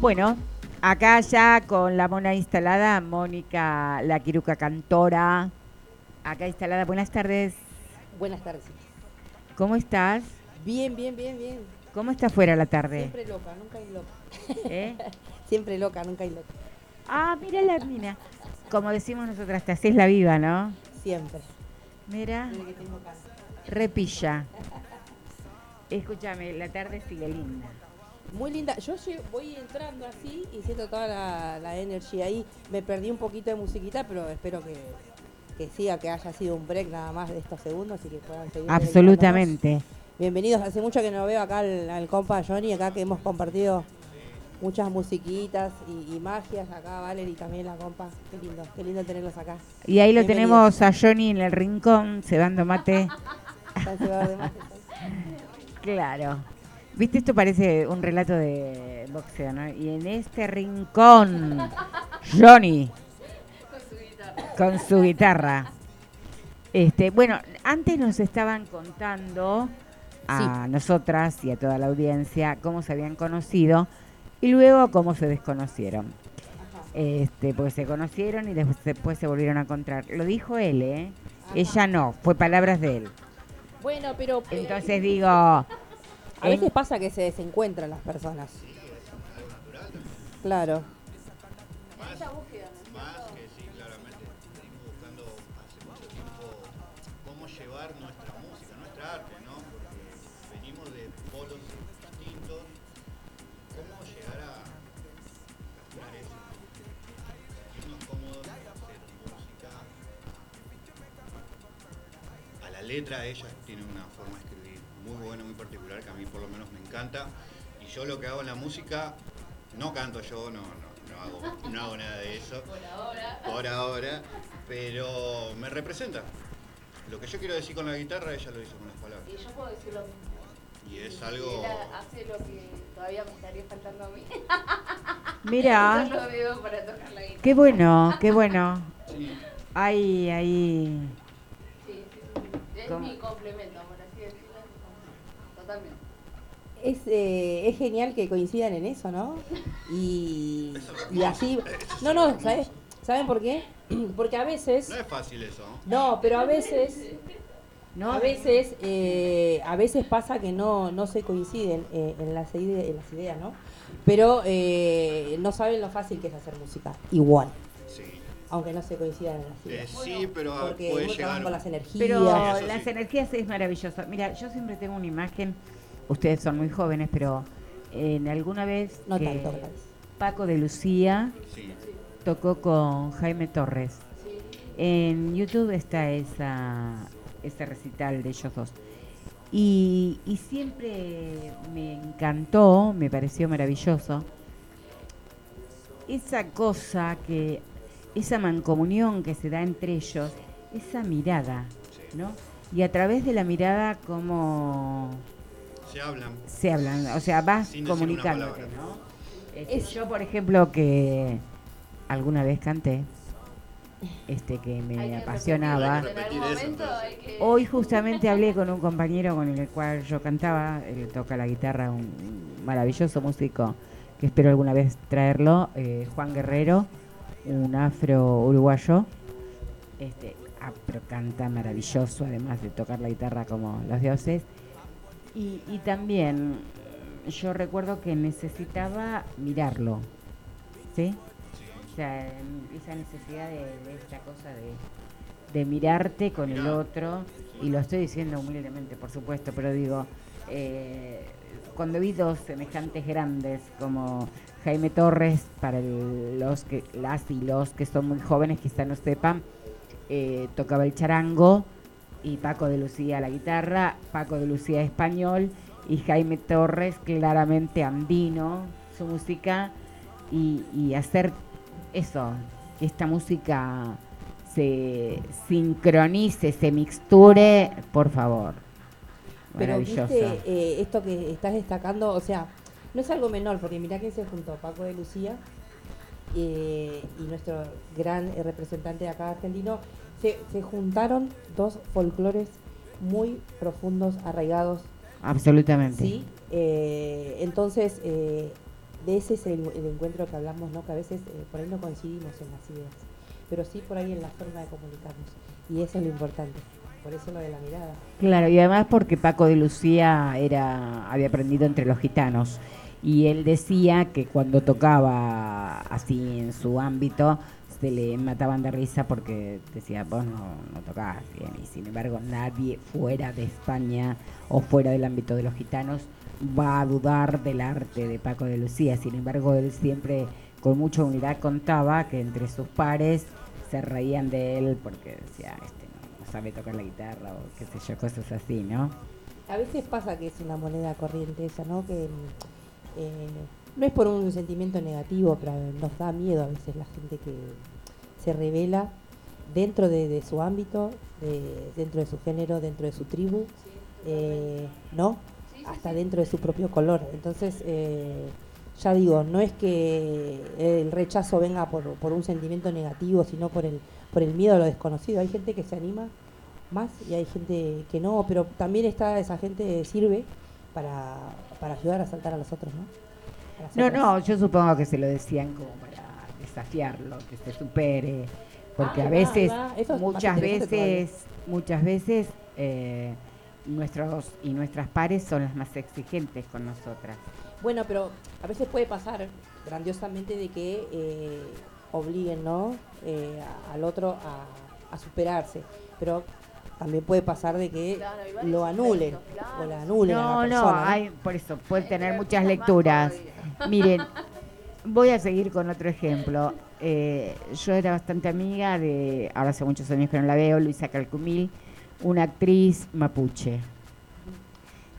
Bueno, acá ya con la mona instalada, Mónica, la quiruca cantora. Acá instalada, buenas tardes. Buenas tardes. ¿Cómo estás? Bien, bien, bien, bien. ¿Cómo está fuera la tarde? Siempre loca, nunca hay loca. ¿Eh? (laughs) Siempre loca, nunca hay loca. Ah, mira la mina. Como decimos nosotras, te haces la viva, ¿no? Siempre. Mira, Desde que tengo casa. repilla. Escúchame, la tarde sigue linda. Muy linda. Yo voy entrando así y siento toda la, la energía ahí. Me perdí un poquito de musiquita, pero espero que, que siga, que haya sido un break nada más de estos segundos y que puedan seguir. Absolutamente. Bienvenidos, hace mucho que no veo acá al, al compa Johnny, acá que hemos compartido muchas musiquitas y, y magias acá, Valerie también la compa. Qué lindo, qué lindo tenerlos acá. Y ahí lo tenemos a Johnny en el rincón, cebando mate. (laughs) Claro. Viste, esto parece un relato de boxeo, ¿no? Y en este rincón, Johnny, con su guitarra. Este, bueno, antes nos estaban contando a nosotras y a toda la audiencia cómo se habían conocido y luego cómo se desconocieron. Este, porque se conocieron y después, después se volvieron a encontrar. Lo dijo él, ¿eh? Ella no, fue palabras de él. Bueno, pero eh, Entonces digo, a veces pasa que se desencuentran las personas. Claro. Más que sí, claramente. Venimos buscando hace mucho tiempo cómo llevar nuestra música, nuestra arte, ¿no? Porque venimos de polos distintos. ¿Cómo llegar a capturar eso? Sentirnos cómodos, hacer música. A la letra ella encanta. Y yo lo que hago en la música, no canto yo, no, no, no hago, no hago nada de eso. (laughs) Por ahora. Por ahora, pero me representa. Lo que yo quiero decir con la guitarra, ella lo dice con las palabras. Y yo puedo decir lo mismo. Y es algo... Él hace lo que todavía me estaría faltando a mí. (laughs) Mira. (laughs) Lo veo para tocar la guitarra. Qué bueno, qué bueno. Sí. Ahí, ahí. Sí, sí, sí. Es ¿Cómo? mi complemento, Es, eh, es genial que coincidan en eso, ¿no? Y, y así... No, no, ¿sabes? ¿saben por qué? Porque a veces... No es fácil eso, ¿no? Pero a veces... No. A veces, eh, a veces pasa que no, no se coinciden eh, en, las ide- en las ideas, ¿no? Pero eh, no saben lo fácil que es hacer música. Igual. Sí. Aunque no se coincidan en las Eh, ideas. sí, pero Porque puede llegar... con las energías. Pero Sí, las sí. energías es maravilloso. Mira, yo siempre tengo una imagen, ustedes son muy jóvenes, pero en alguna vez No que tanto. Paco de Lucía Sí. tocó con Jaime Torres. En YouTube está esa, ese recital de ellos dos. Y, y siempre me encantó, me pareció maravilloso, esa cosa que, esa mancomunión que se da entre ellos, esa mirada, ¿no? Y a través de la mirada como Se hablan. se hablan, o sea, vas Sin comunicándote, palabra. ¿no? Este, yo, por ejemplo, que alguna vez canté, este que me Hay que apasionaba. eso, que... Hoy justamente hablé con un compañero con el cual yo cantaba, él toca la guitarra, un maravilloso músico que espero alguna vez traerlo, eh, Juan Guerrero, un afro uruguayo, este, ah, pero canta maravilloso, además de tocar la guitarra como los dioses. Y, y también eh, yo recuerdo que necesitaba mirarlo, ¿sí? O sea, esa necesidad de, esta cosa de, de mirarte con el otro, y lo estoy diciendo humildemente, por supuesto, pero digo, eh, cuando vi dos semejantes grandes como Jaime Torres, para el- los que, las y los que son muy jóvenes, quizá no sepan, eh, tocaba el charango y Paco de Lucía la guitarra, Paco de Lucía español y Jaime Torres claramente andino, su música y, y hacer eso, que esta música se sincronice, se mixture, por favor. Pero Maravilloso. viste, eh, esto que estás destacando, o sea, no es algo menor, porque mirá que se juntó Paco de Lucía eh, y nuestro gran representante de acá argentino, se, se juntaron dos folclores muy profundos, arraigados, Absolutamente. ¿sí? Eh, entonces, eh, de ese es el, el encuentro que hablamos, ¿no? Que a veces eh, por ahí no coincidimos en las ideas, pero sí por ahí en la forma de comunicarnos. Y eso es lo importante. Por eso lo de la mirada. Claro, y además porque Paco de Lucía era había aprendido entre los gitanos y él decía que cuando tocaba así en su ámbito se le mataban de risa porque decía, vos no, no bien y sin embargo nadie fuera de España o fuera del ámbito de los gitanos va a dudar del arte de Paco de Lucía, sin embargo él siempre con mucha humildad contaba que entre sus pares se reían de él porque decía, este no, sabe tocar la guitarra o qué sé yo, cosas así, ¿no? a veces pasa que es una moneda corriente esa, ¿no? Que eh, no es por un sentimiento negativo, pero nos da miedo a veces la gente que se revela dentro de, de su ámbito, de- dentro de su género, dentro de su tribu, eh, ¿no? Hasta dentro de su propio color. Entonces, eh, ya digo, no es que el rechazo venga por, por un sentimiento negativo, sino por el, por el miedo a lo desconocido. Hay gente que se anima más y hay gente que no, pero también está esa gente que sirve para, para ayudar a saltar a los otros, ¿no? No, no, yo supongo que se lo decían como para desafiarlo, que se supere, porque Ah, a va, veces, va. Es muchas veces, muchas veces eh, nuestros y nuestras pares son las más exigentes con nosotras. Bueno, pero a veces puede pasar grandiosamente de que eh, obliguen ¿no? Eh, al otro a, a superarse, pero también puede pasar de que Claro, lo anulen claro. o la anulen a No, no, hay, por eso puede tener muchas lecturas. Miren, voy a seguir con otro ejemplo. Eh, yo era bastante amiga de, ahora hace muchos años que no la veo, Luisa Calcumil, una actriz mapuche.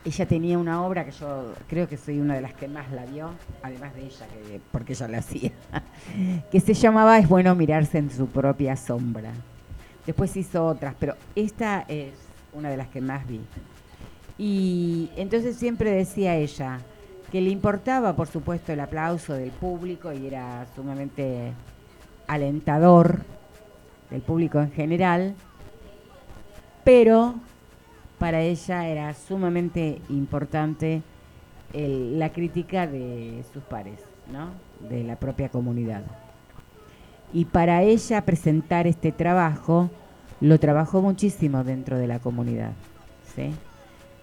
Ella tenía una obra que yo creo que soy una de las que más la vio, además de ella, que, porque ella la hacía, (laughs) que se llamaba Es bueno mirarse en su propia sombra. Después hizo otras, pero esta es una de las que más vi. Y entonces siempre decía ella que le importaba, por supuesto, el aplauso del público y era sumamente alentador del público en general, pero para ella era sumamente importante la crítica de sus pares, ¿no? de la propia comunidad. Y para ella presentar este trabajo, lo trabajó muchísimo dentro de la comunidad. ¿sí?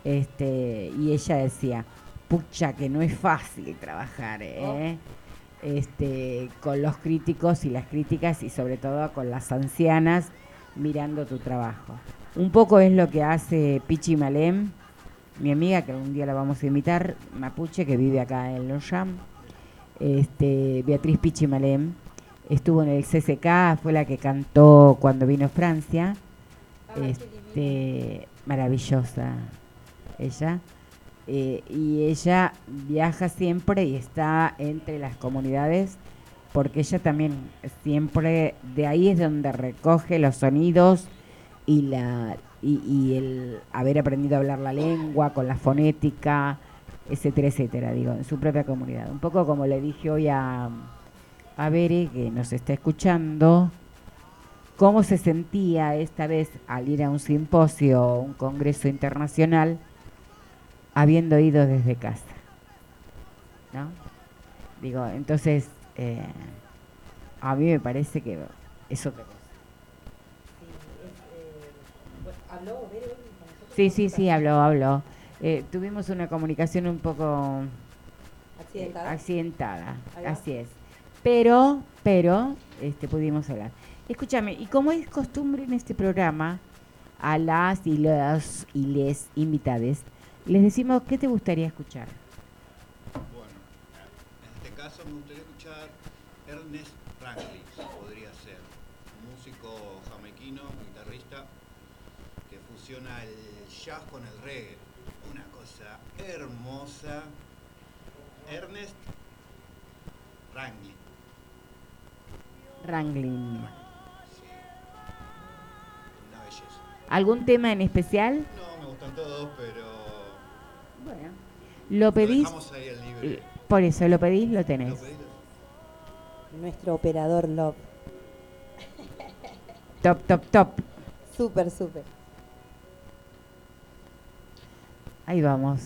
Este, y ella decía, pucha, que no es fácil trabajar, ¿eh? este, con los críticos y las críticas y sobre todo con las ancianas mirando tu trabajo. Un poco es lo que hace Pichi Malem, mi amiga, que un día la vamos a invitar, Mapuche, que vive acá en Longchamp, este, Beatriz Pichi Malem, estuvo en el CCK, fue la que cantó cuando vino a Francia, este, maravillosa ella, eh, y ella viaja siempre y está entre las comunidades, porque ella también siempre, de ahí es donde recoge los sonidos y la y, el haber aprendido a hablar la lengua con la fonética, etcétera, etcétera, digo, en su propia comunidad. Un poco como le dije hoy a, a Bere, que nos está escuchando, cómo se sentía esta vez al ir a un simposio un congreso internacional habiendo ido desde casa. ¿No? Digo, entonces, eh, a mí me parece que es otra cosa. ¿Habló Vero hoy con nosotros? Sí, sí, sí, habló, habló. Eh, tuvimos una comunicación un poco ¿Accidentada? eh, accidentada, así es. Pero, pero, este, pudimos hablar. Escúchame, y como es costumbre en este programa, a las y los y les invitades, les decimos qué te gustaría escuchar. Bueno, en este caso me gustaría escuchar Ernest Franklin, podría ser. Un músico jamaiquino, guitarrista, que fusiona el jazz con el reggae. Una cosa hermosa. Ernest Franklin. Wrangling. Una belleza. ¿Algún tema en especial? No, me gustan todos, pero. ¿Lo pedís? dejamos ahí al libre. Por eso, ¿lo pedís? Lo tenés. ¿Lo pedís? Nuestro operador Love. (laughs) Top, top, top. Súper, súper. Ahí vamos.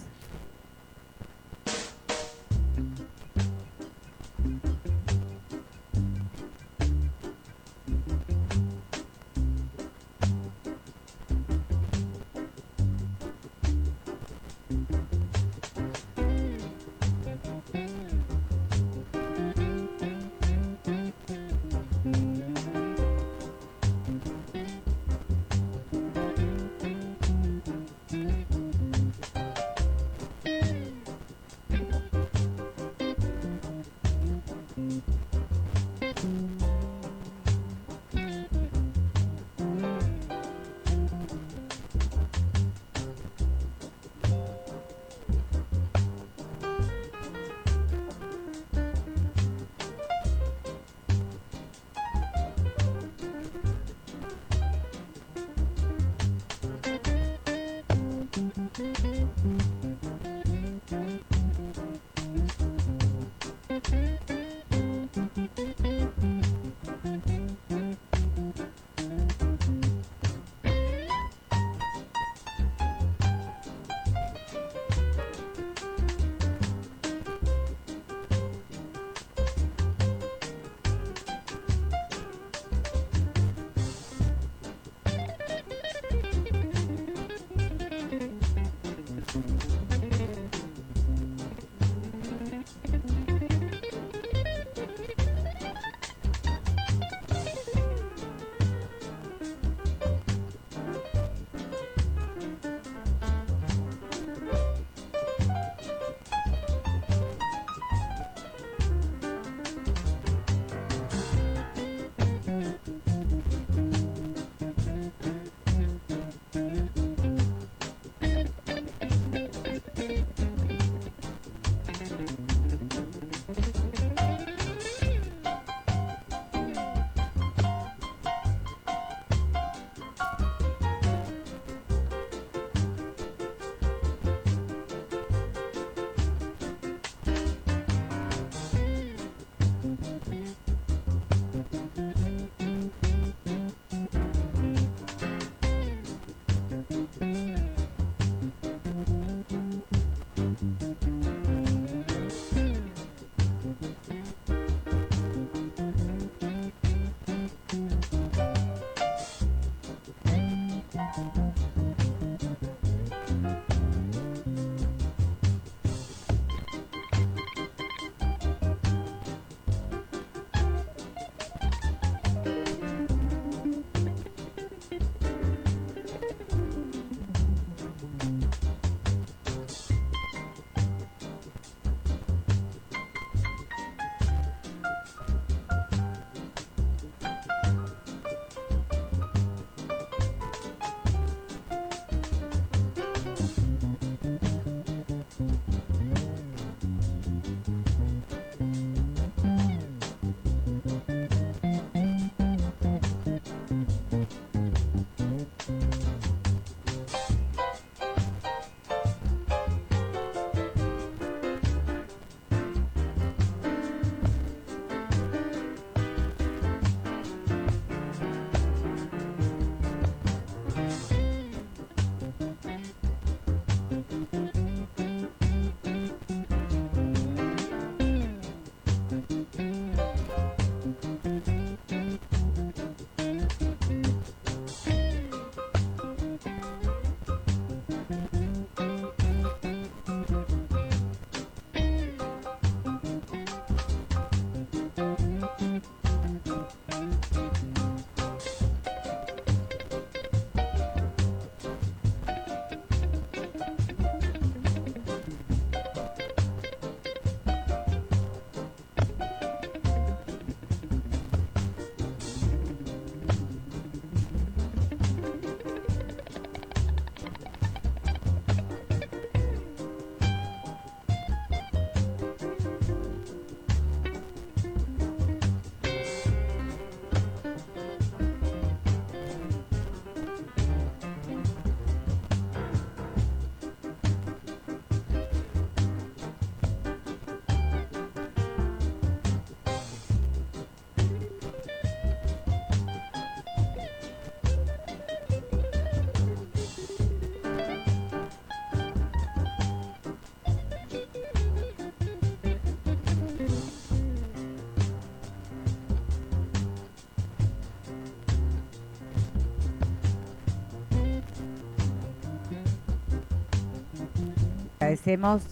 Agradecemos.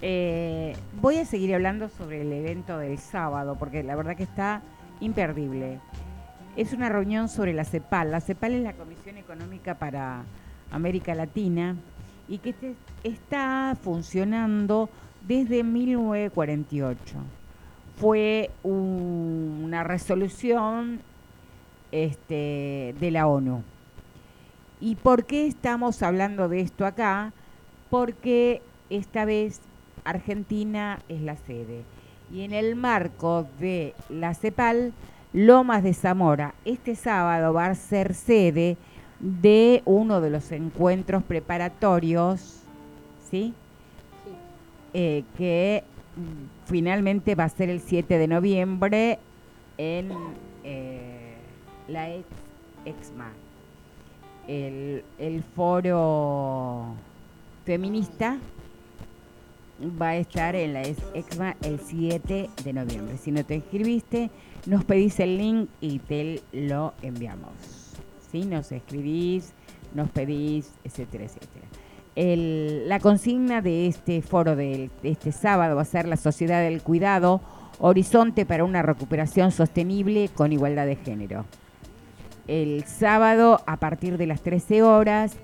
Eh, voy a seguir hablando sobre el evento del sábado, porque la verdad que está imperdible. Es una reunión sobre la CEPAL. La CEPAL es la Comisión Económica para América Latina y que este- está funcionando desde 1948. Fue un- una resolución este, de la ONU. ¿Y por qué estamos hablando de esto acá? Porque esta vez Argentina es la sede. Y en el marco de la CEPAL, Lomas de Zamora, este sábado va a ser sede de uno de los encuentros preparatorios, ¿sí? Eh, que mm, finalmente va a ser el 7 de noviembre en eh, la ex, EXMA, el, el foro feminista va a estar en la ex- EXMA el 7 de noviembre. Si no te inscribiste, nos pedís el link y te lo enviamos. ¿Sí? Nos escribís, nos pedís, etcétera, etcétera. La consigna de este foro de este sábado va a ser la sociedad del cuidado, horizonte para una recuperación sostenible con igualdad de género. El sábado a partir de las 13 horas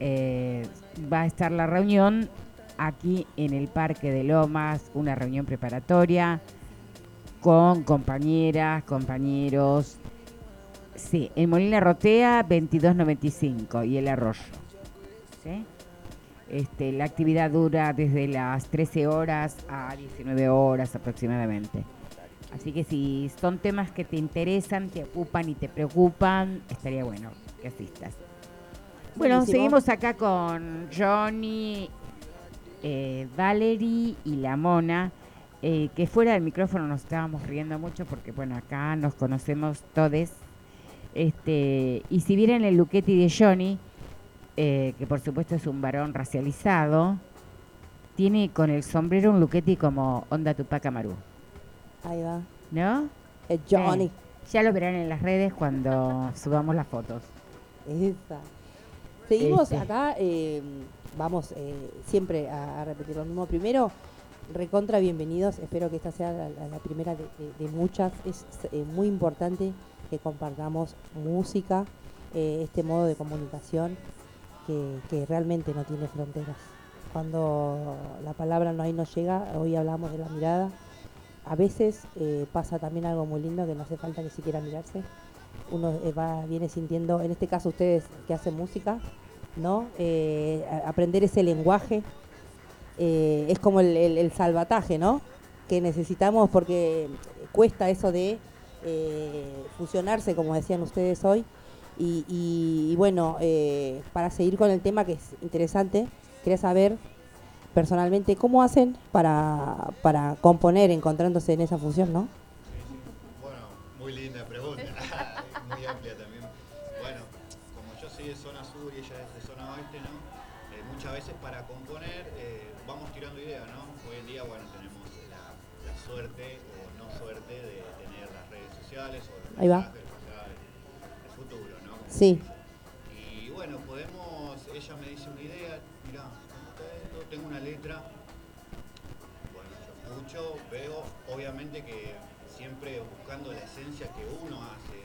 eh, va a estar la reunión aquí en el Parque de Lomas, una reunión preparatoria con compañeras, compañeros. Sí, en Molina Rotea 2295 y el Arroyo. ¿sí? Este, la actividad dura desde las 13 horas a 19 horas aproximadamente. Así que si son temas que te interesan, te ocupan y te preocupan, estaría bueno que asistas. Bueno, Buenísimo. seguimos acá con Johnny, eh, Valerie y la Mona, eh, que fuera del micrófono nos estábamos riendo mucho porque, bueno, acá nos conocemos todos. Este, y si vieran el Luchetti de Johnny, eh, que por supuesto es un varón racializado, tiene con el sombrero un Luchetti como onda Tupac Amaru, Ahí va. ¿no? El Johnny. Ya lo verán en las redes cuando subamos las fotos. Esa. Seguimos Este. acá, eh, vamos eh, siempre a, a repetir lo mismo. Primero, recontra bienvenidos. Espero que esta sea la, primera de, de- de muchas. Es eh, muy importante que compartamos música, este modo de comunicación que, que realmente no tiene fronteras. Cuando la palabra no ahí no llega, hoy hablamos de la mirada. A veces eh, pasa también algo muy lindo que no hace falta ni siquiera mirarse uno eh, va, viene sintiendo, en este caso ustedes que hacen música, ¿no? Eh, aprender ese lenguaje eh, es como el, el- salvataje, ¿no? Que necesitamos porque cuesta eso de fusionarse, como decían ustedes hoy. Y, y- bueno, para seguir con el tema que es interesante, quería saber personalmente cómo hacen para, para componer encontrándose en esa fusión, ¿no? Ahí va. el, futuro, ¿no? Sí. Y bueno, podemos, ella me dice una idea, esto, tengo una letra, bueno, yo escucho, veo, obviamente que siempre buscando la esencia que uno hace,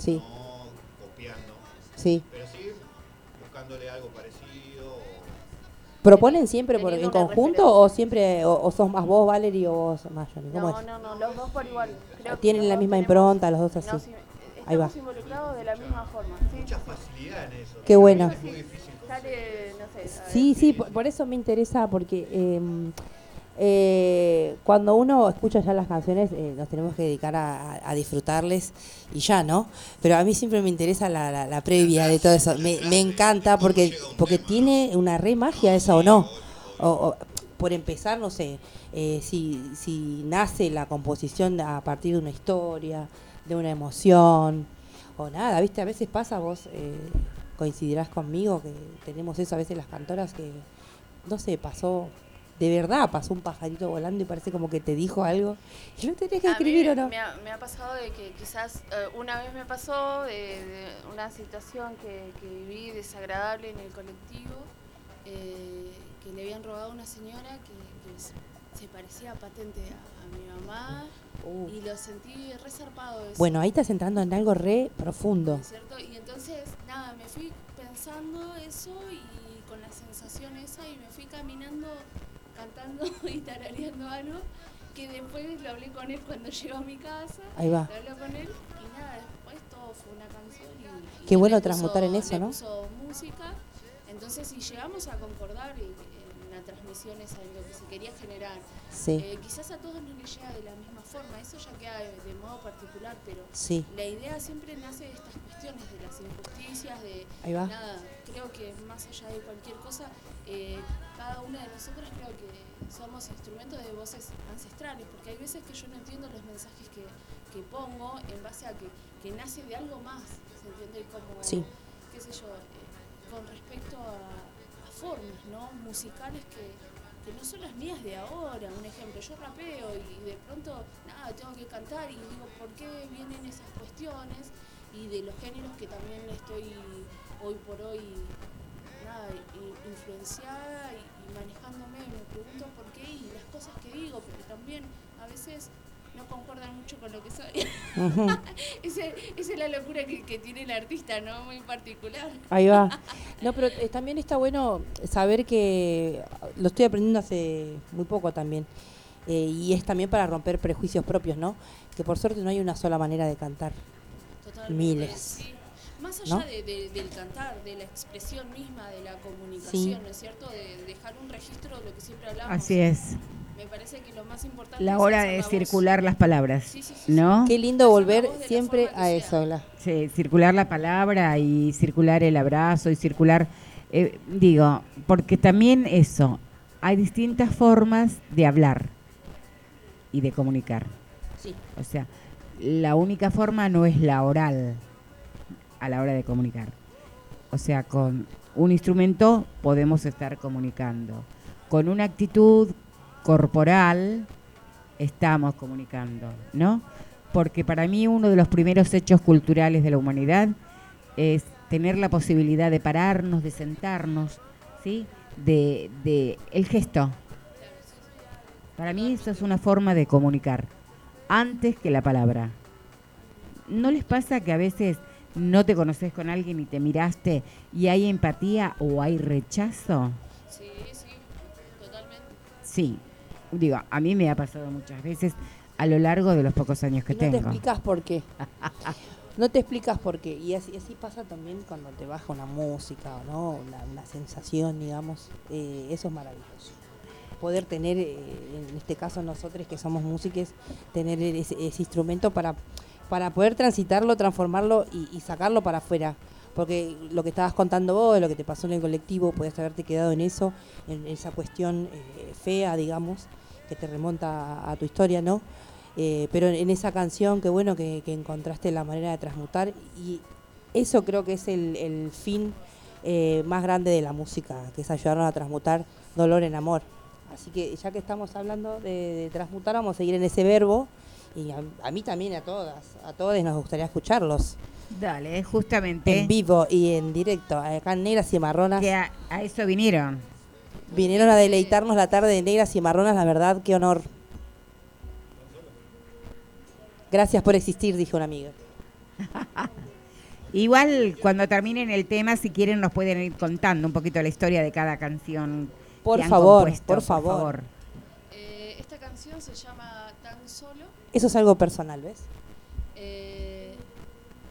Sí. no copiando, Sí. ¿Proponen siempre por, en conjunto o siempre o, o sos más vos, Valerie, o vos más Johnny? ¿Cómo No, es? no, no, los dos por igual. Creo Tienen la misma impronta, los dos así. nos in- Ahí va. Involucrados de la misma forma. Sí, Mucha sí, sí. facilidad en eso. Qué bueno. Es muy difícil Sale, no sé. Sí, sí, por, por eso me interesa, porque eh, eh, cuando uno escucha ya las canciones, eh, nos tenemos que dedicar a, disfrutarles y ya, ¿no? Pero a mí siempre me interesa la, previa de todo eso. Me, encanta porque, porque tiene una re magia esa o no. O, o, por empezar, no sé, eh, si, si nace la composición a partir de una historia, de una emoción, o nada, ¿viste? A veces pasa, vos eh, coincidirás conmigo, que tenemos eso a veces las cantoras que, no sé, pasó, de verdad pasó un pajarito volando y parece como que te dijo algo. Y lo tenés que A mí escribir o no. Me ha, me ha pasado de que quizás eh, una vez me pasó de, de una situación que, que viví desagradable en el colectivo, eh, que le habían robado a una señora que, que se- se parecía patente a, a mi mamá Uh. y lo sentí resarpado eso. Bueno, ahí estás entrando en algo re profundo. ¿no es cierto? Y entonces, nada, me fui pensando eso y con la sensación esa y me fui caminando, cantando (laughs) y tarareando algo que después lo hablé con él cuando (laughs) llegó a mi casa. Ahí va. Lo hablé con él y nada, después todo fue una canción y, y Qué bueno transmutar en eso, ¿no? puso música. Entonces, si llegamos a concordar en, en la transmisión esa, en lo que se quería generar, Sí. eh, quizás a todos no les llega de la misma forma, eso ya queda de, de modo particular, pero Sí. la idea siempre nace de estas cuestiones, de las injusticias, de nada, creo que más allá de cualquier cosa, eh, cada una de nosotras creo que somos instrumentos de voces ancestrales, porque hay veces que yo no entiendo los mensajes que, que pongo en base a que, que nace de algo más, ¿se entiende? Como, Sí. qué sé yo, eh, con respecto a, a formas, ¿no? Musicales que, que no son las mías de ahora. Un ejemplo, yo rapeo y de pronto, nada, tengo que cantar y digo, ¿por qué vienen esas cuestiones? Y de los géneros que también estoy hoy por hoy, nada, influenciada y, y manejándome, me pregunto por qué y las cosas que digo, porque también a veces no concuerdan mucho con lo que soy. (laughs) Ese- esa es la locura que, que tiene el artista, ¿no? Muy particular. Ahí va. (laughs) No, pero eh, también está bueno saber que lo estoy aprendiendo hace muy poco también. Eh, y es también para romper prejuicios propios, ¿no? Que por suerte no hay una sola manera de cantar. Totalmente, Miles. sí. Más allá ¿No? de- de- del cantar, de la expresión misma, de la comunicación, Sí. ¿no es cierto? De dejar un registro de lo que siempre hablamos. Así es. Me parece que lo más importante La es hora hacer de la voz. circular las palabras, Sí, sí, sí, ¿no? Qué lindo volver siempre a eso, Bla. Sí, circular la palabra y circular el abrazo y circular, eh, digo, porque también eso, hay distintas formas de hablar y de comunicar. Sí. O sea, la única forma no es la oral a la hora de comunicar. O sea, con un instrumento podemos estar comunicando. Con una actitud corporal estamos comunicando, ¿no? Porque para mí uno de los primeros hechos culturales de la humanidad es tener la posibilidad de pararnos, de sentarnos, ¿sí? De, de el gesto. Para mí eso es una forma de comunicar, antes que la palabra. ¿No les pasa que a veces no te conoces con alguien y te miraste y hay empatía o hay rechazo? Sí, sí, totalmente. Sí, digo, a mí me ha pasado muchas veces a lo largo de los pocos años que Y no te tengo. explicas por qué. (laughs) No te explicas por qué. Y así, así pasa también cuando te baja una música, ¿no? Una, una sensación, digamos. Eh, eso es maravilloso. Poder tener, eh, en este caso nosotros que somos músicos, tener ese, ese instrumento para, para poder transitarlo, transformarlo y, y sacarlo para afuera. Porque lo que estabas contando vos, lo que te pasó en el colectivo, podías haberte quedado en eso, en esa cuestión eh, fea, digamos, que te remonta a, tu historia, ¿no? Eh, pero en, esa canción, qué bueno que, encontraste la manera de transmutar y eso creo que es el, fin eh, más grande de la música, que es ayudarnos a transmutar dolor en amor. Así que ya que estamos hablando de transmutar, vamos a seguir en ese verbo y a, a mí también, a todas, a todos nos gustaría escucharlos. Dale, justamente. En vivo y en directo, acá en Negras y Marronas. Que a, a eso vinieron. Vinieron a deleitarnos la tarde de Negras y Marronas, la verdad, qué honor. Gracias por existir, dijo una amiga. (laughs) Igual cuando terminen el tema, si quieren, nos pueden ir contando un poquito la historia de cada canción. Por que han favor, compuesto, por favor. Eh, esta canción se llama Eso es algo personal, ¿ves? eh,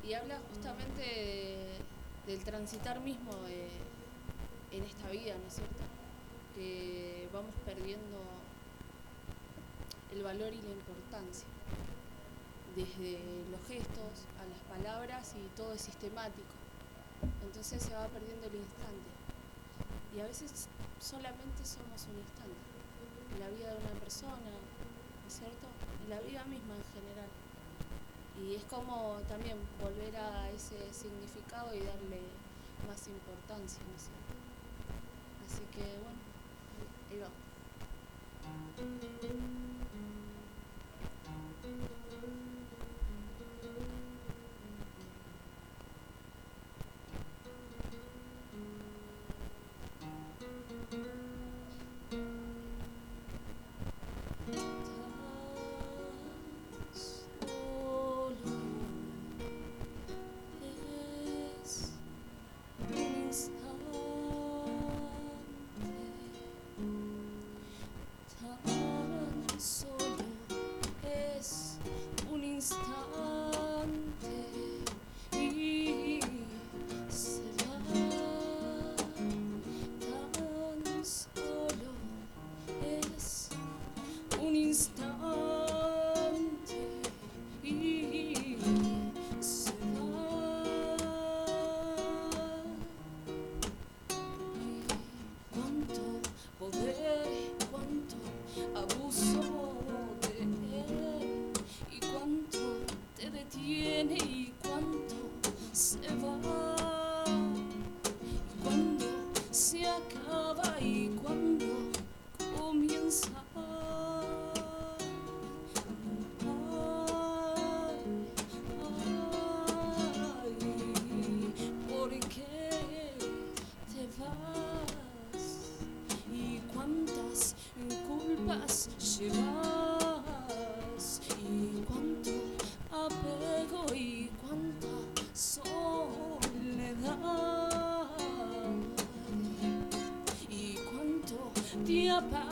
y habla justamente de- del transitar mismo en esta vida, ¿no es cierto? Que vamos perdiendo el valor y la importancia. Desde los gestos a las palabras y todo es sistemático. Entonces se va perdiendo el instante. Y a veces solamente somos un instante. La vida de una persona, ¿no es cierto? En la vida misma en general. Y es como también volver a ese significado y darle más importancia, ¿no? Así que bueno, ahí up.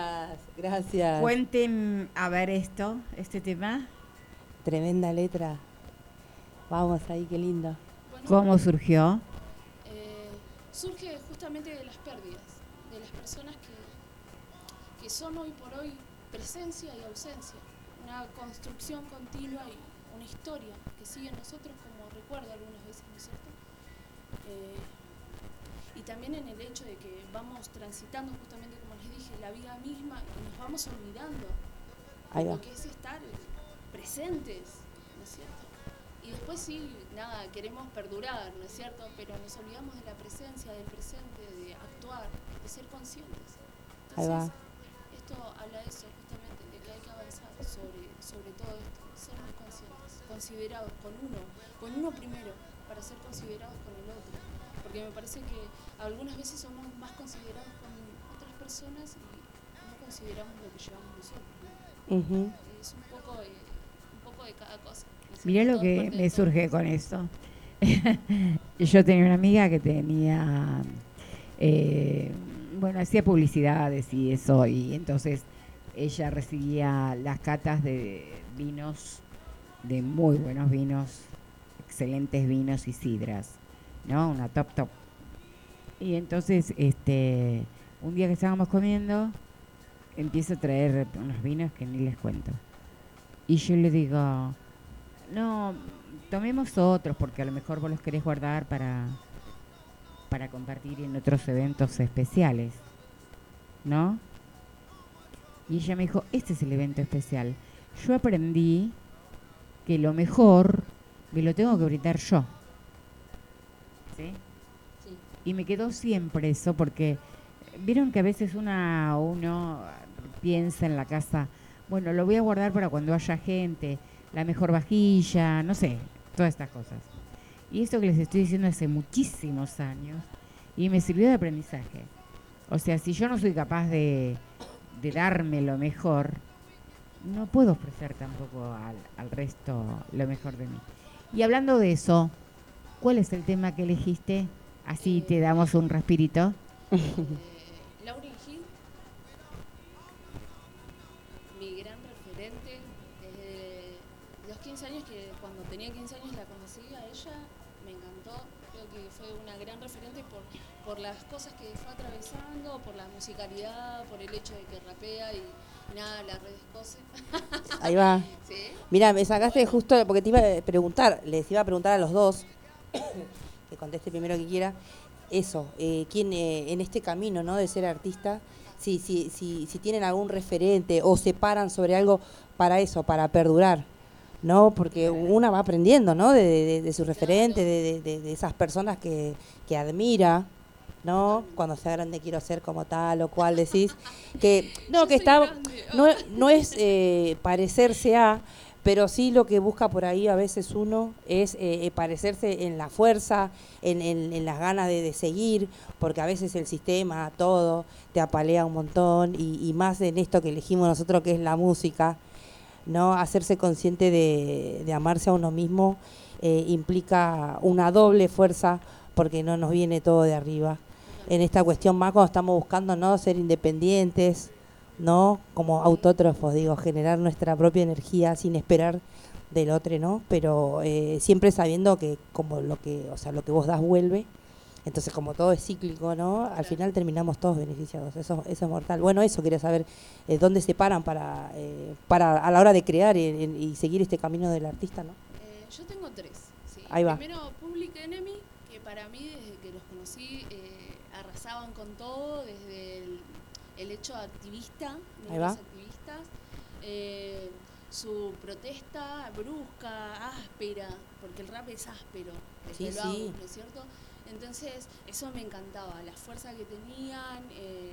Gracias, gracias. Cuenten a ver esto, este tema. Tremenda letra. Vamos ahí, qué lindo. ¿Cómo surgió? Eh, surge justamente de las pérdidas, de las personas que, son hoy por hoy presencia y ausencia, una construcción continua y una historia que sigue nosotros como recuerdo algunas veces, ¿no es cierto? Eh, y también en el hecho de que vamos transitando la vida misma y nos vamos olvidando Ahí va. lo que es estar presentes, ¿no es cierto? Y después sí, nada, queremos perdurar, ¿no es cierto? Pero nos olvidamos de la presencia, del presente, de actuar, de ser conscientes. Ahí va. Entonces, esto habla de eso justamente, de que hay que avanzar sobre, sobre todo esto, ser más conscientes, considerados con uno, con uno primero, para ser considerados con el otro. Porque me parece que algunas veces somos más considerados con otras personas y consideramos lo que llevamos nosotros. Es un poco, de, un poco de cada cosa. ¿no es Mirá lo que me todo. surge con esto. (laughs) Yo tenía una amiga que tenía, eh, bueno, hacía publicidades y eso, y entonces ella recibía las catas de vinos, de muy buenos vinos, excelentes vinos y sidras, ¿no? Una top top. Y entonces, este, un día que estábamos comiendo, empieza a traer unos vinos que ni les cuento. Y yo le digo, no, tomemos otros porque a lo mejor vos los querés guardar para, para compartir en otros eventos especiales, ¿no? Y ella me dijo, este es el evento especial. Yo aprendí que lo mejor me lo tengo que brindar yo. ¿Sí? Y me quedó siempre eso porque vieron que a veces una uno piensa en la casa, bueno, lo voy a guardar para cuando haya gente, la mejor vajilla, no sé, todas estas cosas. Y esto que les estoy diciendo hace muchísimos años y me sirvió de aprendizaje. O sea, si yo no soy capaz de, de darme lo mejor, no puedo ofrecer tampoco al, al resto lo mejor de mí. Y hablando de eso, ¿cuál es el tema que elegiste? Así te damos un respirito. (laughs) que cuando tenía 15 años la conocí a ella, me encantó, creo que fue una gran referente por, por las cosas que fue atravesando, por la musicalidad, por el hecho de que rapea y, y nada, la redescose. (laughs) Ahí va. ¿Sí? Mira, me sacaste justo porque te iba a preguntar, les iba a preguntar a los dos, (coughs) que conteste primero que quiera, eso, eh, quién eh, en este camino ¿no? de ser artista, si, si, si, si tienen algún referente o se paran sobre algo para eso, para perdurar, ¿no? Porque una va aprendiendo, ¿no? De, de, de su referente, de, de- esas personas que, que admira, ¿no? Cuando sea grande quiero ser como tal o cual decís. Que, no, que está, no, no es eh, parecerse a, pero sí lo que busca por ahí a veces uno es eh, eh, parecerse en la fuerza, en, en- en las ganas de, de seguir, porque a veces el sistema, todo, te apalea un montón, y, y más en esto que elegimos nosotros que es la música, ¿no? Hacerse consciente de, de amarse a uno mismo eh, implica una doble fuerza porque no nos viene todo de arriba. En esta cuestión más cuando estamos buscando no ser independientes, no como autótrofos, digo, generar nuestra propia energía sin esperar del otro, ¿no? Pero eh, siempre sabiendo que como lo que, o sea, lo que vos das vuelve. Entonces, como todo es cíclico, ¿no? Al final terminamos todos beneficiados. Eso, eso es mortal. Bueno, eso quería saber eh, dónde se paran para, eh, para a la hora de crear y, y seguir este camino del artista, ¿no? Eh, yo tengo tres. Sí. Ahí va. Primero, Public Enemy, que para mí, desde que los conocí, eh, arrasaban con todo, desde el, el hecho activista, negros va. activistas, eh, su protesta brusca, áspera, porque el rap es áspero, desde Sí, lo hago, sí. ¿no es cierto? Entonces, eso me encantaba, la fuerza que tenían, eh,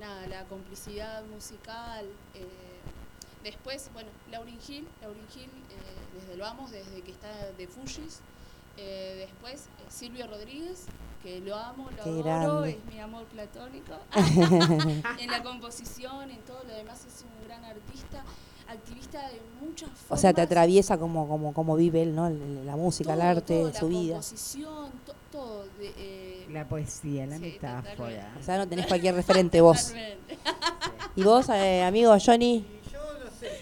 nada, la complicidad musical. eh, después, bueno, Lauryn Hill, Lauryn Hill, eh, desde lo amo, desde que está de Fujis. Después, Silvio Rodríguez, que lo amo, lo Qué adoro, grande. es mi amor platónico. (laughs) en la composición, en todo lo demás, es un gran artista, activista de muchas formas. O sea, te atraviesa como, como, como vive él, ¿no? La música, el arte, todo, su la vida. composición, to- todo. de, eh, La poesía, la Sí, metáfora. O sea, no tenés cualquier referente vos. Totalmente. ¿Y vos, eh, amigo Johnny?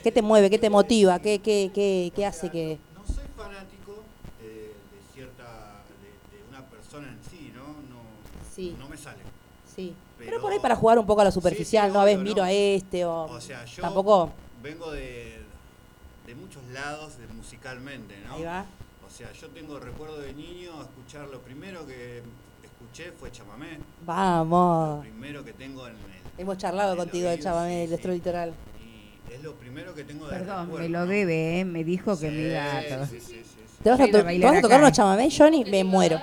¿Qué te mueve? ¿Qué te motiva? ¿Qué, qué, qué, qué hace que...? No soy fanático eh, de cierta. De, de una persona en sí, ¿no? No, Sí. no me sale. Sí. Pero, por ahí para jugar un poco a lo superficial, sí, ¿no? A obvio, miro ¿no? a este o... O sea, yo Tampoco... vengo de, de muchos lados de musicalmente, ¿no? Ahí va. O sea, yo tengo recuerdo de niño escuchar lo primero que escuché fue chamamé. Vamos. Primero que tengo en el. Hemos charlado en contigo de sí, del sí. nuestro litoral. Es lo primero que tengo de Perdón, recuerdo, me lo debe, ¿eh? Me dijo que me iba a... Sí, sí, sí, sí, sí. ¿Te vas a, to- a ¿te bailar vas a tocar unos chamamé, Johnny? Me muero.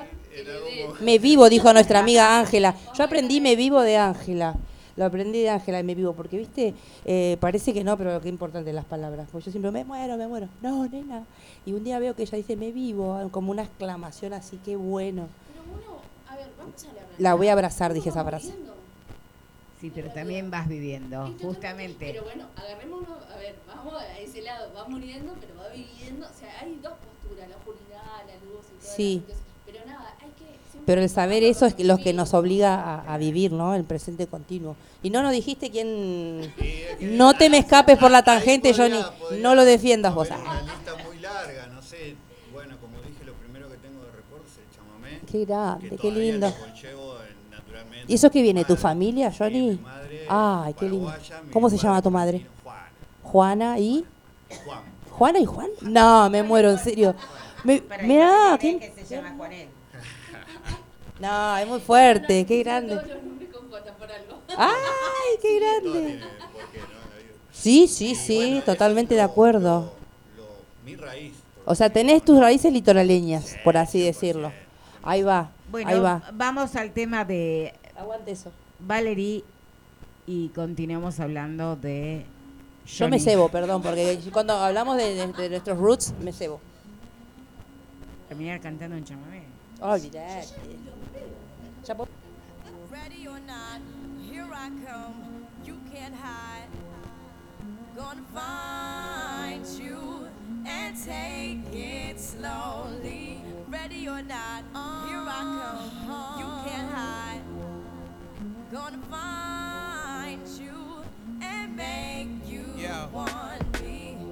Me vivo, dijo nuestra amiga Ángela. Yo aprendí me vivo de Ángela. Lo aprendí de Ángela y me vivo, porque, viste, Eh, parece que no, pero qué importante las palabras. Porque yo siempre me muero, me muero. No, nena. Y un día veo que ella dice me vivo, como una exclamación así, qué bueno. Pero uno, a ver, vamos a la. La voy a abrazar, dije esa frase. Sí, pero también vas viviendo, justamente. Pero bueno, agarrémonos, a ver, vamos a ese lado, va muriendo, pero va viviendo. O sea, hay dos posturas, la oscuridad, la luz y todo Sí. Pero nada, hay que. Pero el saber eso es lo que nos obliga a, a vivir, ¿no? El presente continuo. Y no nos dijiste quién... No te me escapes por la tangente, Johnny. No lo defiendas vos. Una lista muy larga, no sé. Bueno, como dije, lo primero que tengo de recuerdo es el chamamé. Qué grande, qué lindo. ¿Y eso qué viene? ¿Tu familia, Johnny? Ay, qué lindo. ¿Cómo se llama tu madre? Juana y... Juan. ¿Juana y Juan? No, me muero, en serio. Me, mirá, ¿quién- que se llama Juanel. No, es muy fuerte, qué grande. Todos los nombres con J por algo. ¡Ay, qué grande! Sí, sí, sí, totalmente de acuerdo. Mi raíz. O sea, tenés tus raíces litoraleñas, por así decirlo. Ahí va, Bueno, ahí va. vamos al tema de Aguante eso. Valerie y continuamos hablando de Yo me cebo, perdón, porque cuando hablamos de, de- de nuestros roots, me cebo. Terminar cantando en chamamé. Olvidate. Ya Ready or not, here I come. You can't hide. Gonna find you and take it slowly. Ready or not, here I come. You can't hide. Gonna find you and make you Yeah. want me.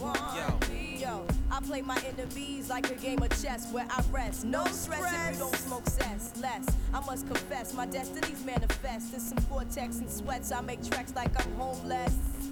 yo, yo. I play my enemies like a game of chess where I rest. No stress if you don't smoke cess. Less, I must confess, my destinies manifest. In some cortex and sweats, I make tracks like I'm homeless.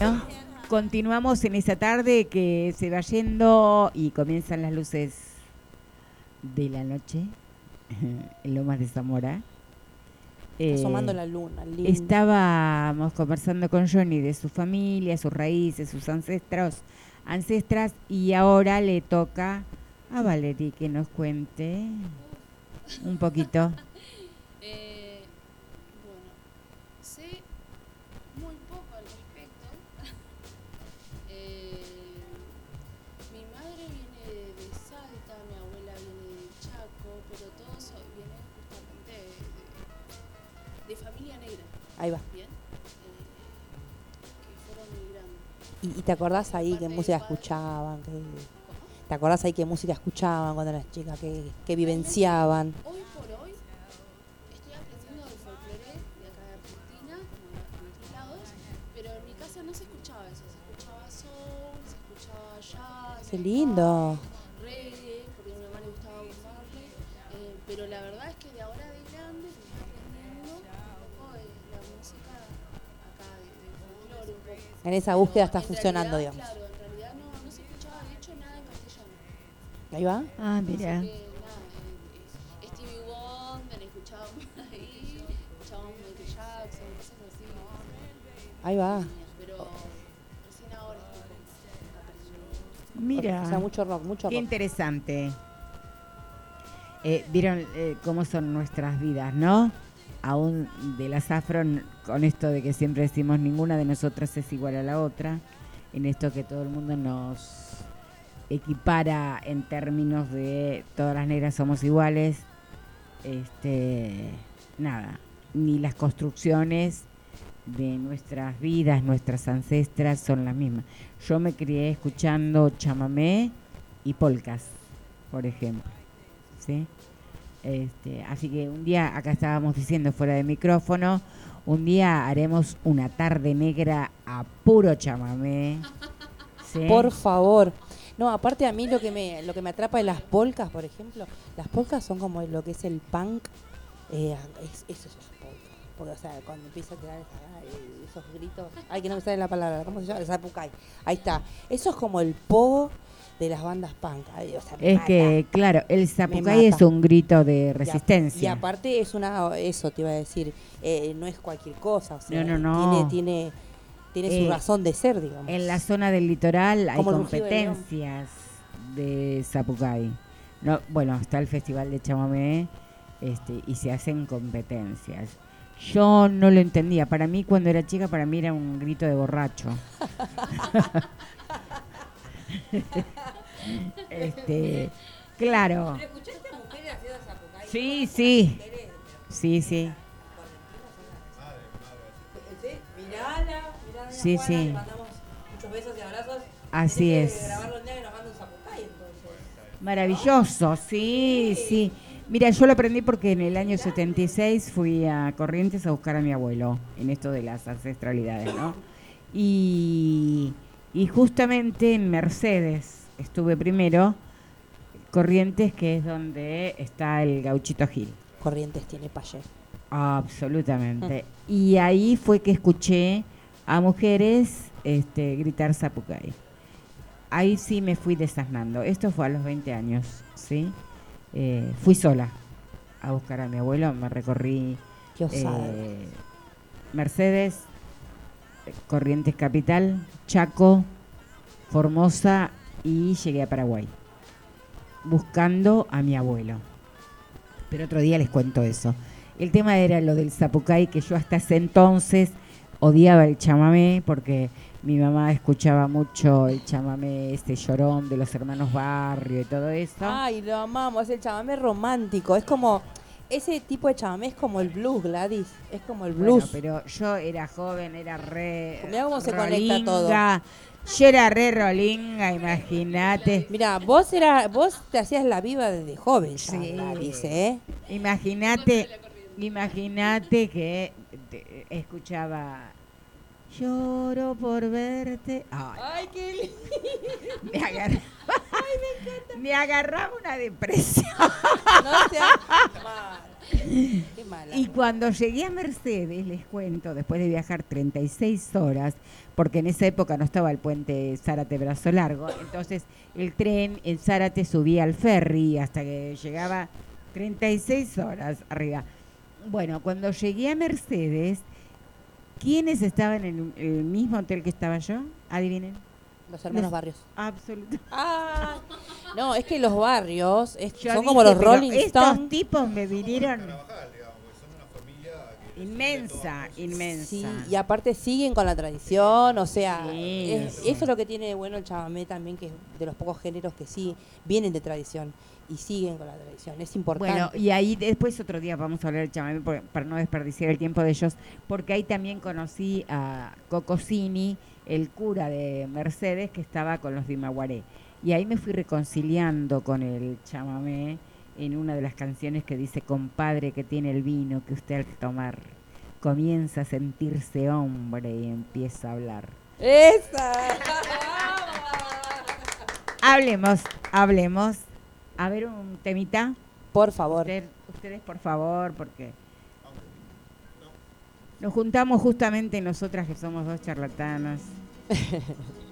¿no? Continuamos en esta tarde que se va yendo y comienzan las luces de la noche (laughs) en Lomas de Zamora. Eh, asomando la luna, lindo. Estábamos conversando con Johnny de su familia, sus raíces, sus ancestros, ancestras y ahora le toca a Valerie que nos cuente un poquito. (laughs) Ahí va. Bien, eh, que. ¿Y, y te acordás ahí qué música escuchaban? qué- ¿Te acordás ahí qué música escuchaban cuando eras chica? ¿Qué, qué vivenciaban? Hoy por hoy estoy aprendiendo del folclore de acá de Argentina, como de otros lados, pero en mi casa no se escuchaba eso, se escuchaba soul, se escuchaba jazz, Qué lindo. reggae, porque a mi mamá le gustaba Bob Marley, eh, pero la En esa búsqueda está funcionando, realidad, digamos. Claro, en realidad no, no se escuchaba de hecho nada en castellano. Ahí va. Ah, mira. Así que, nada, eh, eh, Stevie Wonder, escuchábamos (laughs) ahí, escuchábamos Michael Jackson, cosas así. Ahí va. Pero recién ahora. Mira. O sea, mucho rock, mucho Qué rock. interesante. Eh, Vieron eh, cómo son nuestras vidas, ¿no? Aún de las afro, con esto de que siempre decimos ninguna de nosotras es igual a la otra, en esto que todo el mundo nos equipara en términos de todas las negras somos iguales, este, nada, ni las construcciones de nuestras vidas, nuestras ancestras son las mismas. Yo me crié escuchando chamamé y polcas, por ejemplo. ¿sí? Este, así que un día, acá estábamos diciendo fuera de micrófono, un día haremos una tarde negra a puro chamamé. Por favor. No, aparte a mí lo que me lo que me atrapa de las polcas, por ejemplo, las polcas son como lo que es el punk. Eh, es, eso es. Porque, o sea, cuando empieza a tirar esos gritos. Ay, que no me sale la palabra. ¿Cómo se llama? El zapucay. Ahí está. Eso es como el pogo de las bandas punk. Ay, o sea, Es que, claro, el zapucay es un grito de Y a- Y, resistencia. aparte es una, eso te iba a decir, eh, no es cualquier cosa. O sea, No, no, no. Tiene, tiene, tiene su Eh, razón de ser, digamos. En la zona del litoral hay Como competencias de Zapucay. No, bueno, está el Festival de Chamamé este, y se hacen competencias. Yo no lo entendía. Para mí, cuando era chica, para mí era un grito de borracho. (laughs) este, claro. escuchaste a mujeres haciendo zapucay? Sí, sí. Sí, sí. Mirala, mirala, Sí, Juana, sí. le mandamos muchos besos y abrazos. Así Tenés es. que grabarlo un día que nos mande un zapucay, entonces. Maravilloso, sí, sí. Mira, yo lo aprendí porque en el año 76 fui a Corrientes a buscar a mi abuelo en esto de las ancestralidades, ¿no? Y, y justamente en Mercedes estuve primero, Corrientes, que es donde está el gauchito Gil. Corrientes tiene payé. Absolutamente. Y ahí fue que escuché a mujeres este, gritar zapucay. Ahí sí me fui desasnando. Esto fue a los 20 años, ¿sí? Eh, fui sola a buscar a mi abuelo. Me recorrí eh, Mercedes, eh, Corrientes Capital, Chaco, Formosa y llegué a Paraguay. Buscando a mi abuelo. Pero otro día les cuento eso. El tema era lo del zapucay, que yo hasta ese entonces odiaba el chamamé, porque mi mamá escuchaba mucho el chamamé, este llorón de los hermanos Barrio y todo eso. Ay, lo amamos, el chamamé romántico. Es como, ese tipo de chamamé es como el blues, Gladys. Es como el Bueno, blues. pero yo era joven, era re. Mirá cómo se conecta todo. Yo era re rolinga, imagínate. Mira, vos era, vos te hacías la viva desde joven, ya, Gladys, ¿eh? Imagínate, imagínate que te- escuchaba Lloro por verte. Ay, Ay, qué me agarraba, (laughs) me agarraba una depresión. No seas mal. Qué mala. Y cuando llegué a Mercedes, les cuento, después de viajar 36 horas, porque en esa época no estaba el puente Zárate Brazo Largo, entonces el tren en Zárate subía al ferry hasta que llegaba 36 horas arriba. Bueno, cuando llegué a Mercedes, ¿quiénes estaban en el, el mismo hotel que estaba yo? Adivinen. Los hermanos Los- barrios. Absolutamente. (laughs) Ah, no, es que los barrios es- son dije, como los Rolling Estos Stones. tipos me vinieron inmensa, inmensa. Sí, y aparte siguen con la tradición, o sea, Sí, es- sí. eso es lo que tiene de bueno el chamamé también, que es de los pocos géneros que sí vienen de tradición y siguen con la tradición, es importante. Bueno, y ahí después otro día vamos a hablar del chamamé por- para no desperdiciar el tiempo de ellos, porque ahí también conocí a Cocosini, el cura de Mercedes, que estaba con los Dimaguaré. Y ahí me fui reconciliando con el chamamé en una de las canciones que dice, compadre que tiene el vino que usted al tomar comienza a sentirse hombre y empieza a hablar. ¡Esa! (laughs) Hablemos, hablemos. A ver un temita. Por favor. ustedes, por favor, porque nos juntamos justamente nosotras que somos dos charlatanas. (laughs)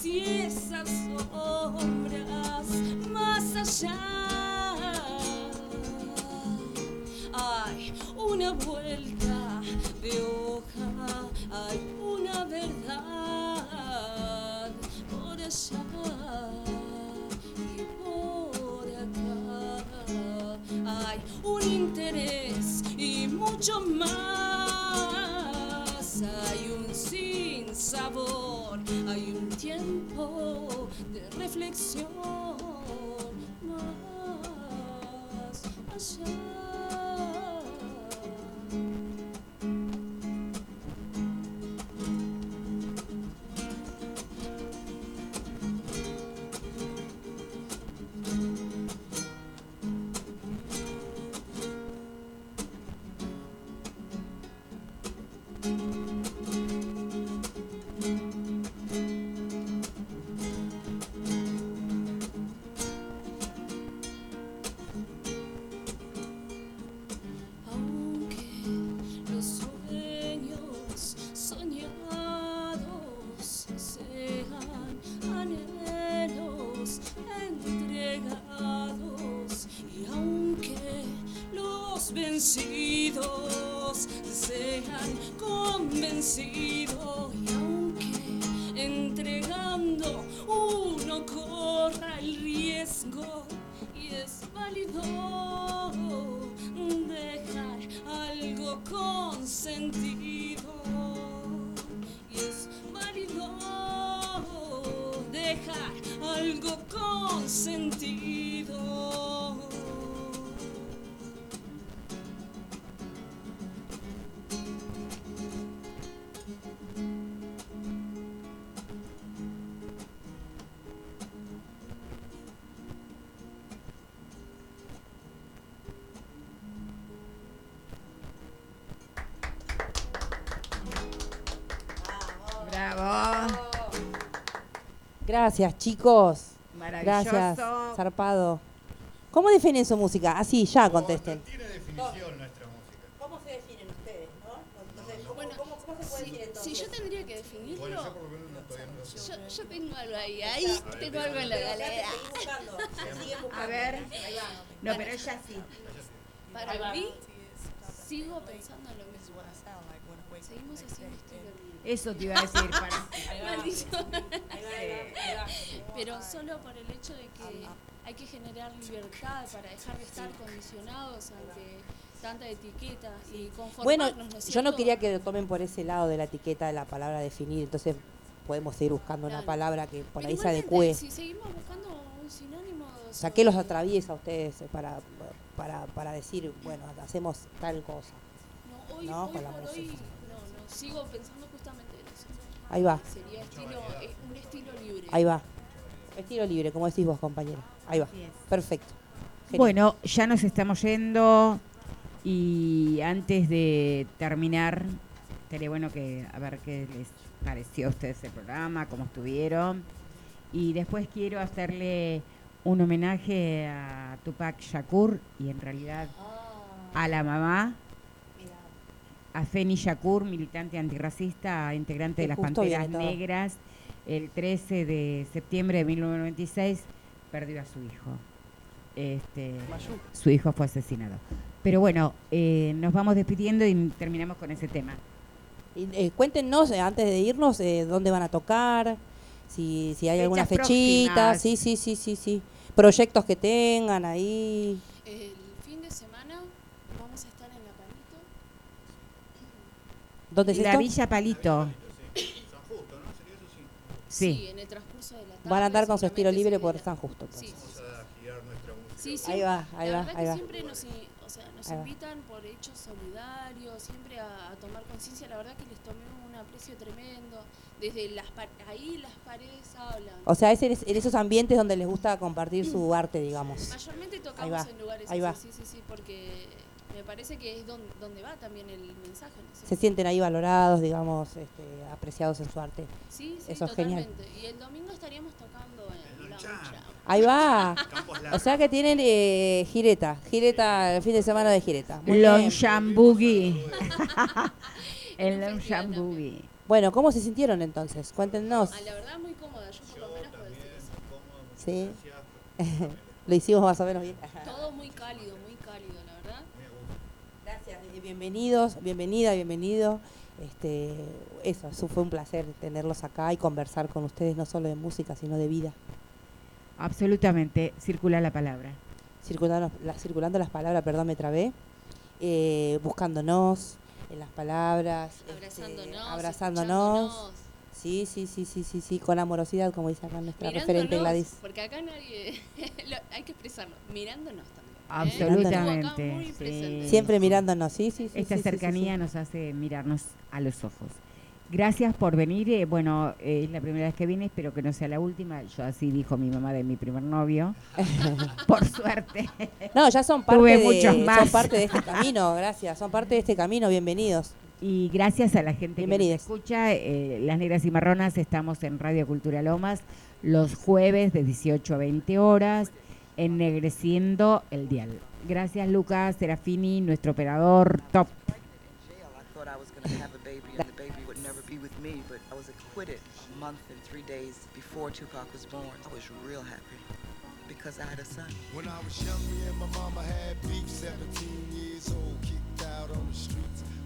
si esas sombras más allá. Hay una vuelta de hoja, hay una verdad por allá y por acá. Hay un interés y mucho más. Hay un sin sabor hay un tiempo de reflexión más allá. Gracias, chicos. Maravilloso. Gracias, zarpado. ¿Cómo definen su música? Así, ya contesten. ¿Cómo se definen ustedes, no? Bueno, si, si yo tendría que definirlo, yo, yo tengo algo ahí, ahí tengo algo en la galera. (laughs) A ver. No, pero ella sí. Para mí, sigo pensando en lo mismo. Seguimos haciendo estilo libre. Eso te iba a decir. Para... (laughs) Maldición. ahí va. Pero solo por el hecho de que hay que generar libertad para dejar de estar condicionados ante tanta etiqueta y conformarnos, Bueno, ¿no yo no quería que lo tomen por ese lado de la etiqueta de la palabra definir, entonces podemos seguir buscando una palabra que por Pero ahí se adecue. Si seguimos buscando un sinónimo, O sea, ¿qué los atraviesa a ustedes para, para, para decir, bueno, hacemos tal cosa? no, hoy, No, hoy con la por hoy, no, no, sigo pensando. Ahí va. Sería estilo, eh, un estilo libre. Ahí va. Estilo libre, como decís vos, compañero. Ahí va. Perfecto. Genial. Bueno, ya nos estamos yendo y antes de terminar, estaría bueno que a ver qué les pareció a ustedes el programa, cómo estuvieron. Y después quiero hacerle un homenaje a Tupac Shakur y en realidad a la mamá, a Feni Shakur, militante antirracista, integrante de las Panteras. Negras. El 13 de septiembre de 1996 perdió a su hijo. Este, su hijo fue asesinado. Pero bueno, eh, nos vamos despidiendo y terminamos con ese tema. Y, eh, cuéntenos, eh, antes de irnos, eh, dónde van a tocar, si, si hay alguna fechita. próximas. Sí, sí, sí, sí, sí. Proyectos que tengan ahí. El fin de semana vamos a estar en La Palito. ¿Dónde es La esto? Villa Palito. Sí. en el transcurso de la tarde. Van a andar con su estilo libre por. San Justo. Sí, entonces. Sí, sí. Ahí va, ahí la va, verdad ahí que va. siempre nos, o sea, nos invitan por hechos solidarios, siempre a, a tomar conciencia. La verdad que les tomé un aprecio tremendo. Desde las ahí las paredes hablan. O sea, es en, en esos ambientes donde les gusta compartir su arte, digamos. Mayormente Ahí tocamos va, en lugares ahí así, va. sí, sí, sí, porque me parece que es don- donde va también el mensaje. ¿no es Se sienten ahí valorados, digamos, este, apreciados en su arte. Sí, sí, Eso es genial. totalmente. Y el domingo estaríamos tocando en la Ahí va. O sea que tienen eh, gireta, gireta, el fin de semana de gireta. Boogie. (laughs) el Longshan Boogie. Bueno, ¿cómo se sintieron entonces? Cuéntenos. Ah, la verdad muy cómoda, yo por lo menos puedo decir eso. Sí. (laughs) Lo hicimos más o menos bien. Todo muy cálido, muy cálido, la verdad. Gracias. eh, Bienvenidos, bienvenida, bienvenido. Este, eso, eso fue un placer tenerlos acá y conversar con ustedes no solo de música, sino de vida. Absolutamente, circula la palabra. Circulando, la- circulando las palabras, perdón, me trabé. eh, buscándonos en las palabras, este, Abrazándonos, abrazándonos. Sí, sí, sí, sí, sí, sí, con amorosidad, como dice acá nuestra referente Gladys. Porque acá nadie. (laughs) lo- hay que expresarlo. Mirándonos también. Absolutamente. Sí. Siempre mirándonos, sí, sí, sí. Esta sí, sí, sí, cercanía sí. nos hace mirarnos a los ojos. Gracias por venir. eh, bueno, eh, es la primera vez que vine, espero que no sea la última. Yo así dijo mi mamá de mi primer novio. (laughs) por suerte. No, ya son parte, Tuve de, muchos más. son parte de este camino, gracias. Son parte de este camino, bienvenidos. Y gracias a la gente que nos escucha. eh, Las Negras y Marronas estamos en Radio Cultura Lomas los jueves de 18 a 20 horas, ennegreciendo el dial. Gracias Lucas Serafini, nuestro operador top. Because I had a son. When I was young, me and my mama had beef. 17 years old, kicked out on the streets.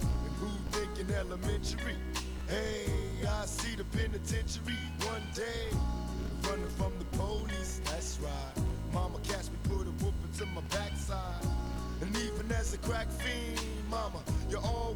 And who thinking elementary? Hey, I see the penitentiary one day. Running from the police, that's right. Mama catch me, put a whooping to my backside. And even as a crack fiend, mama, you all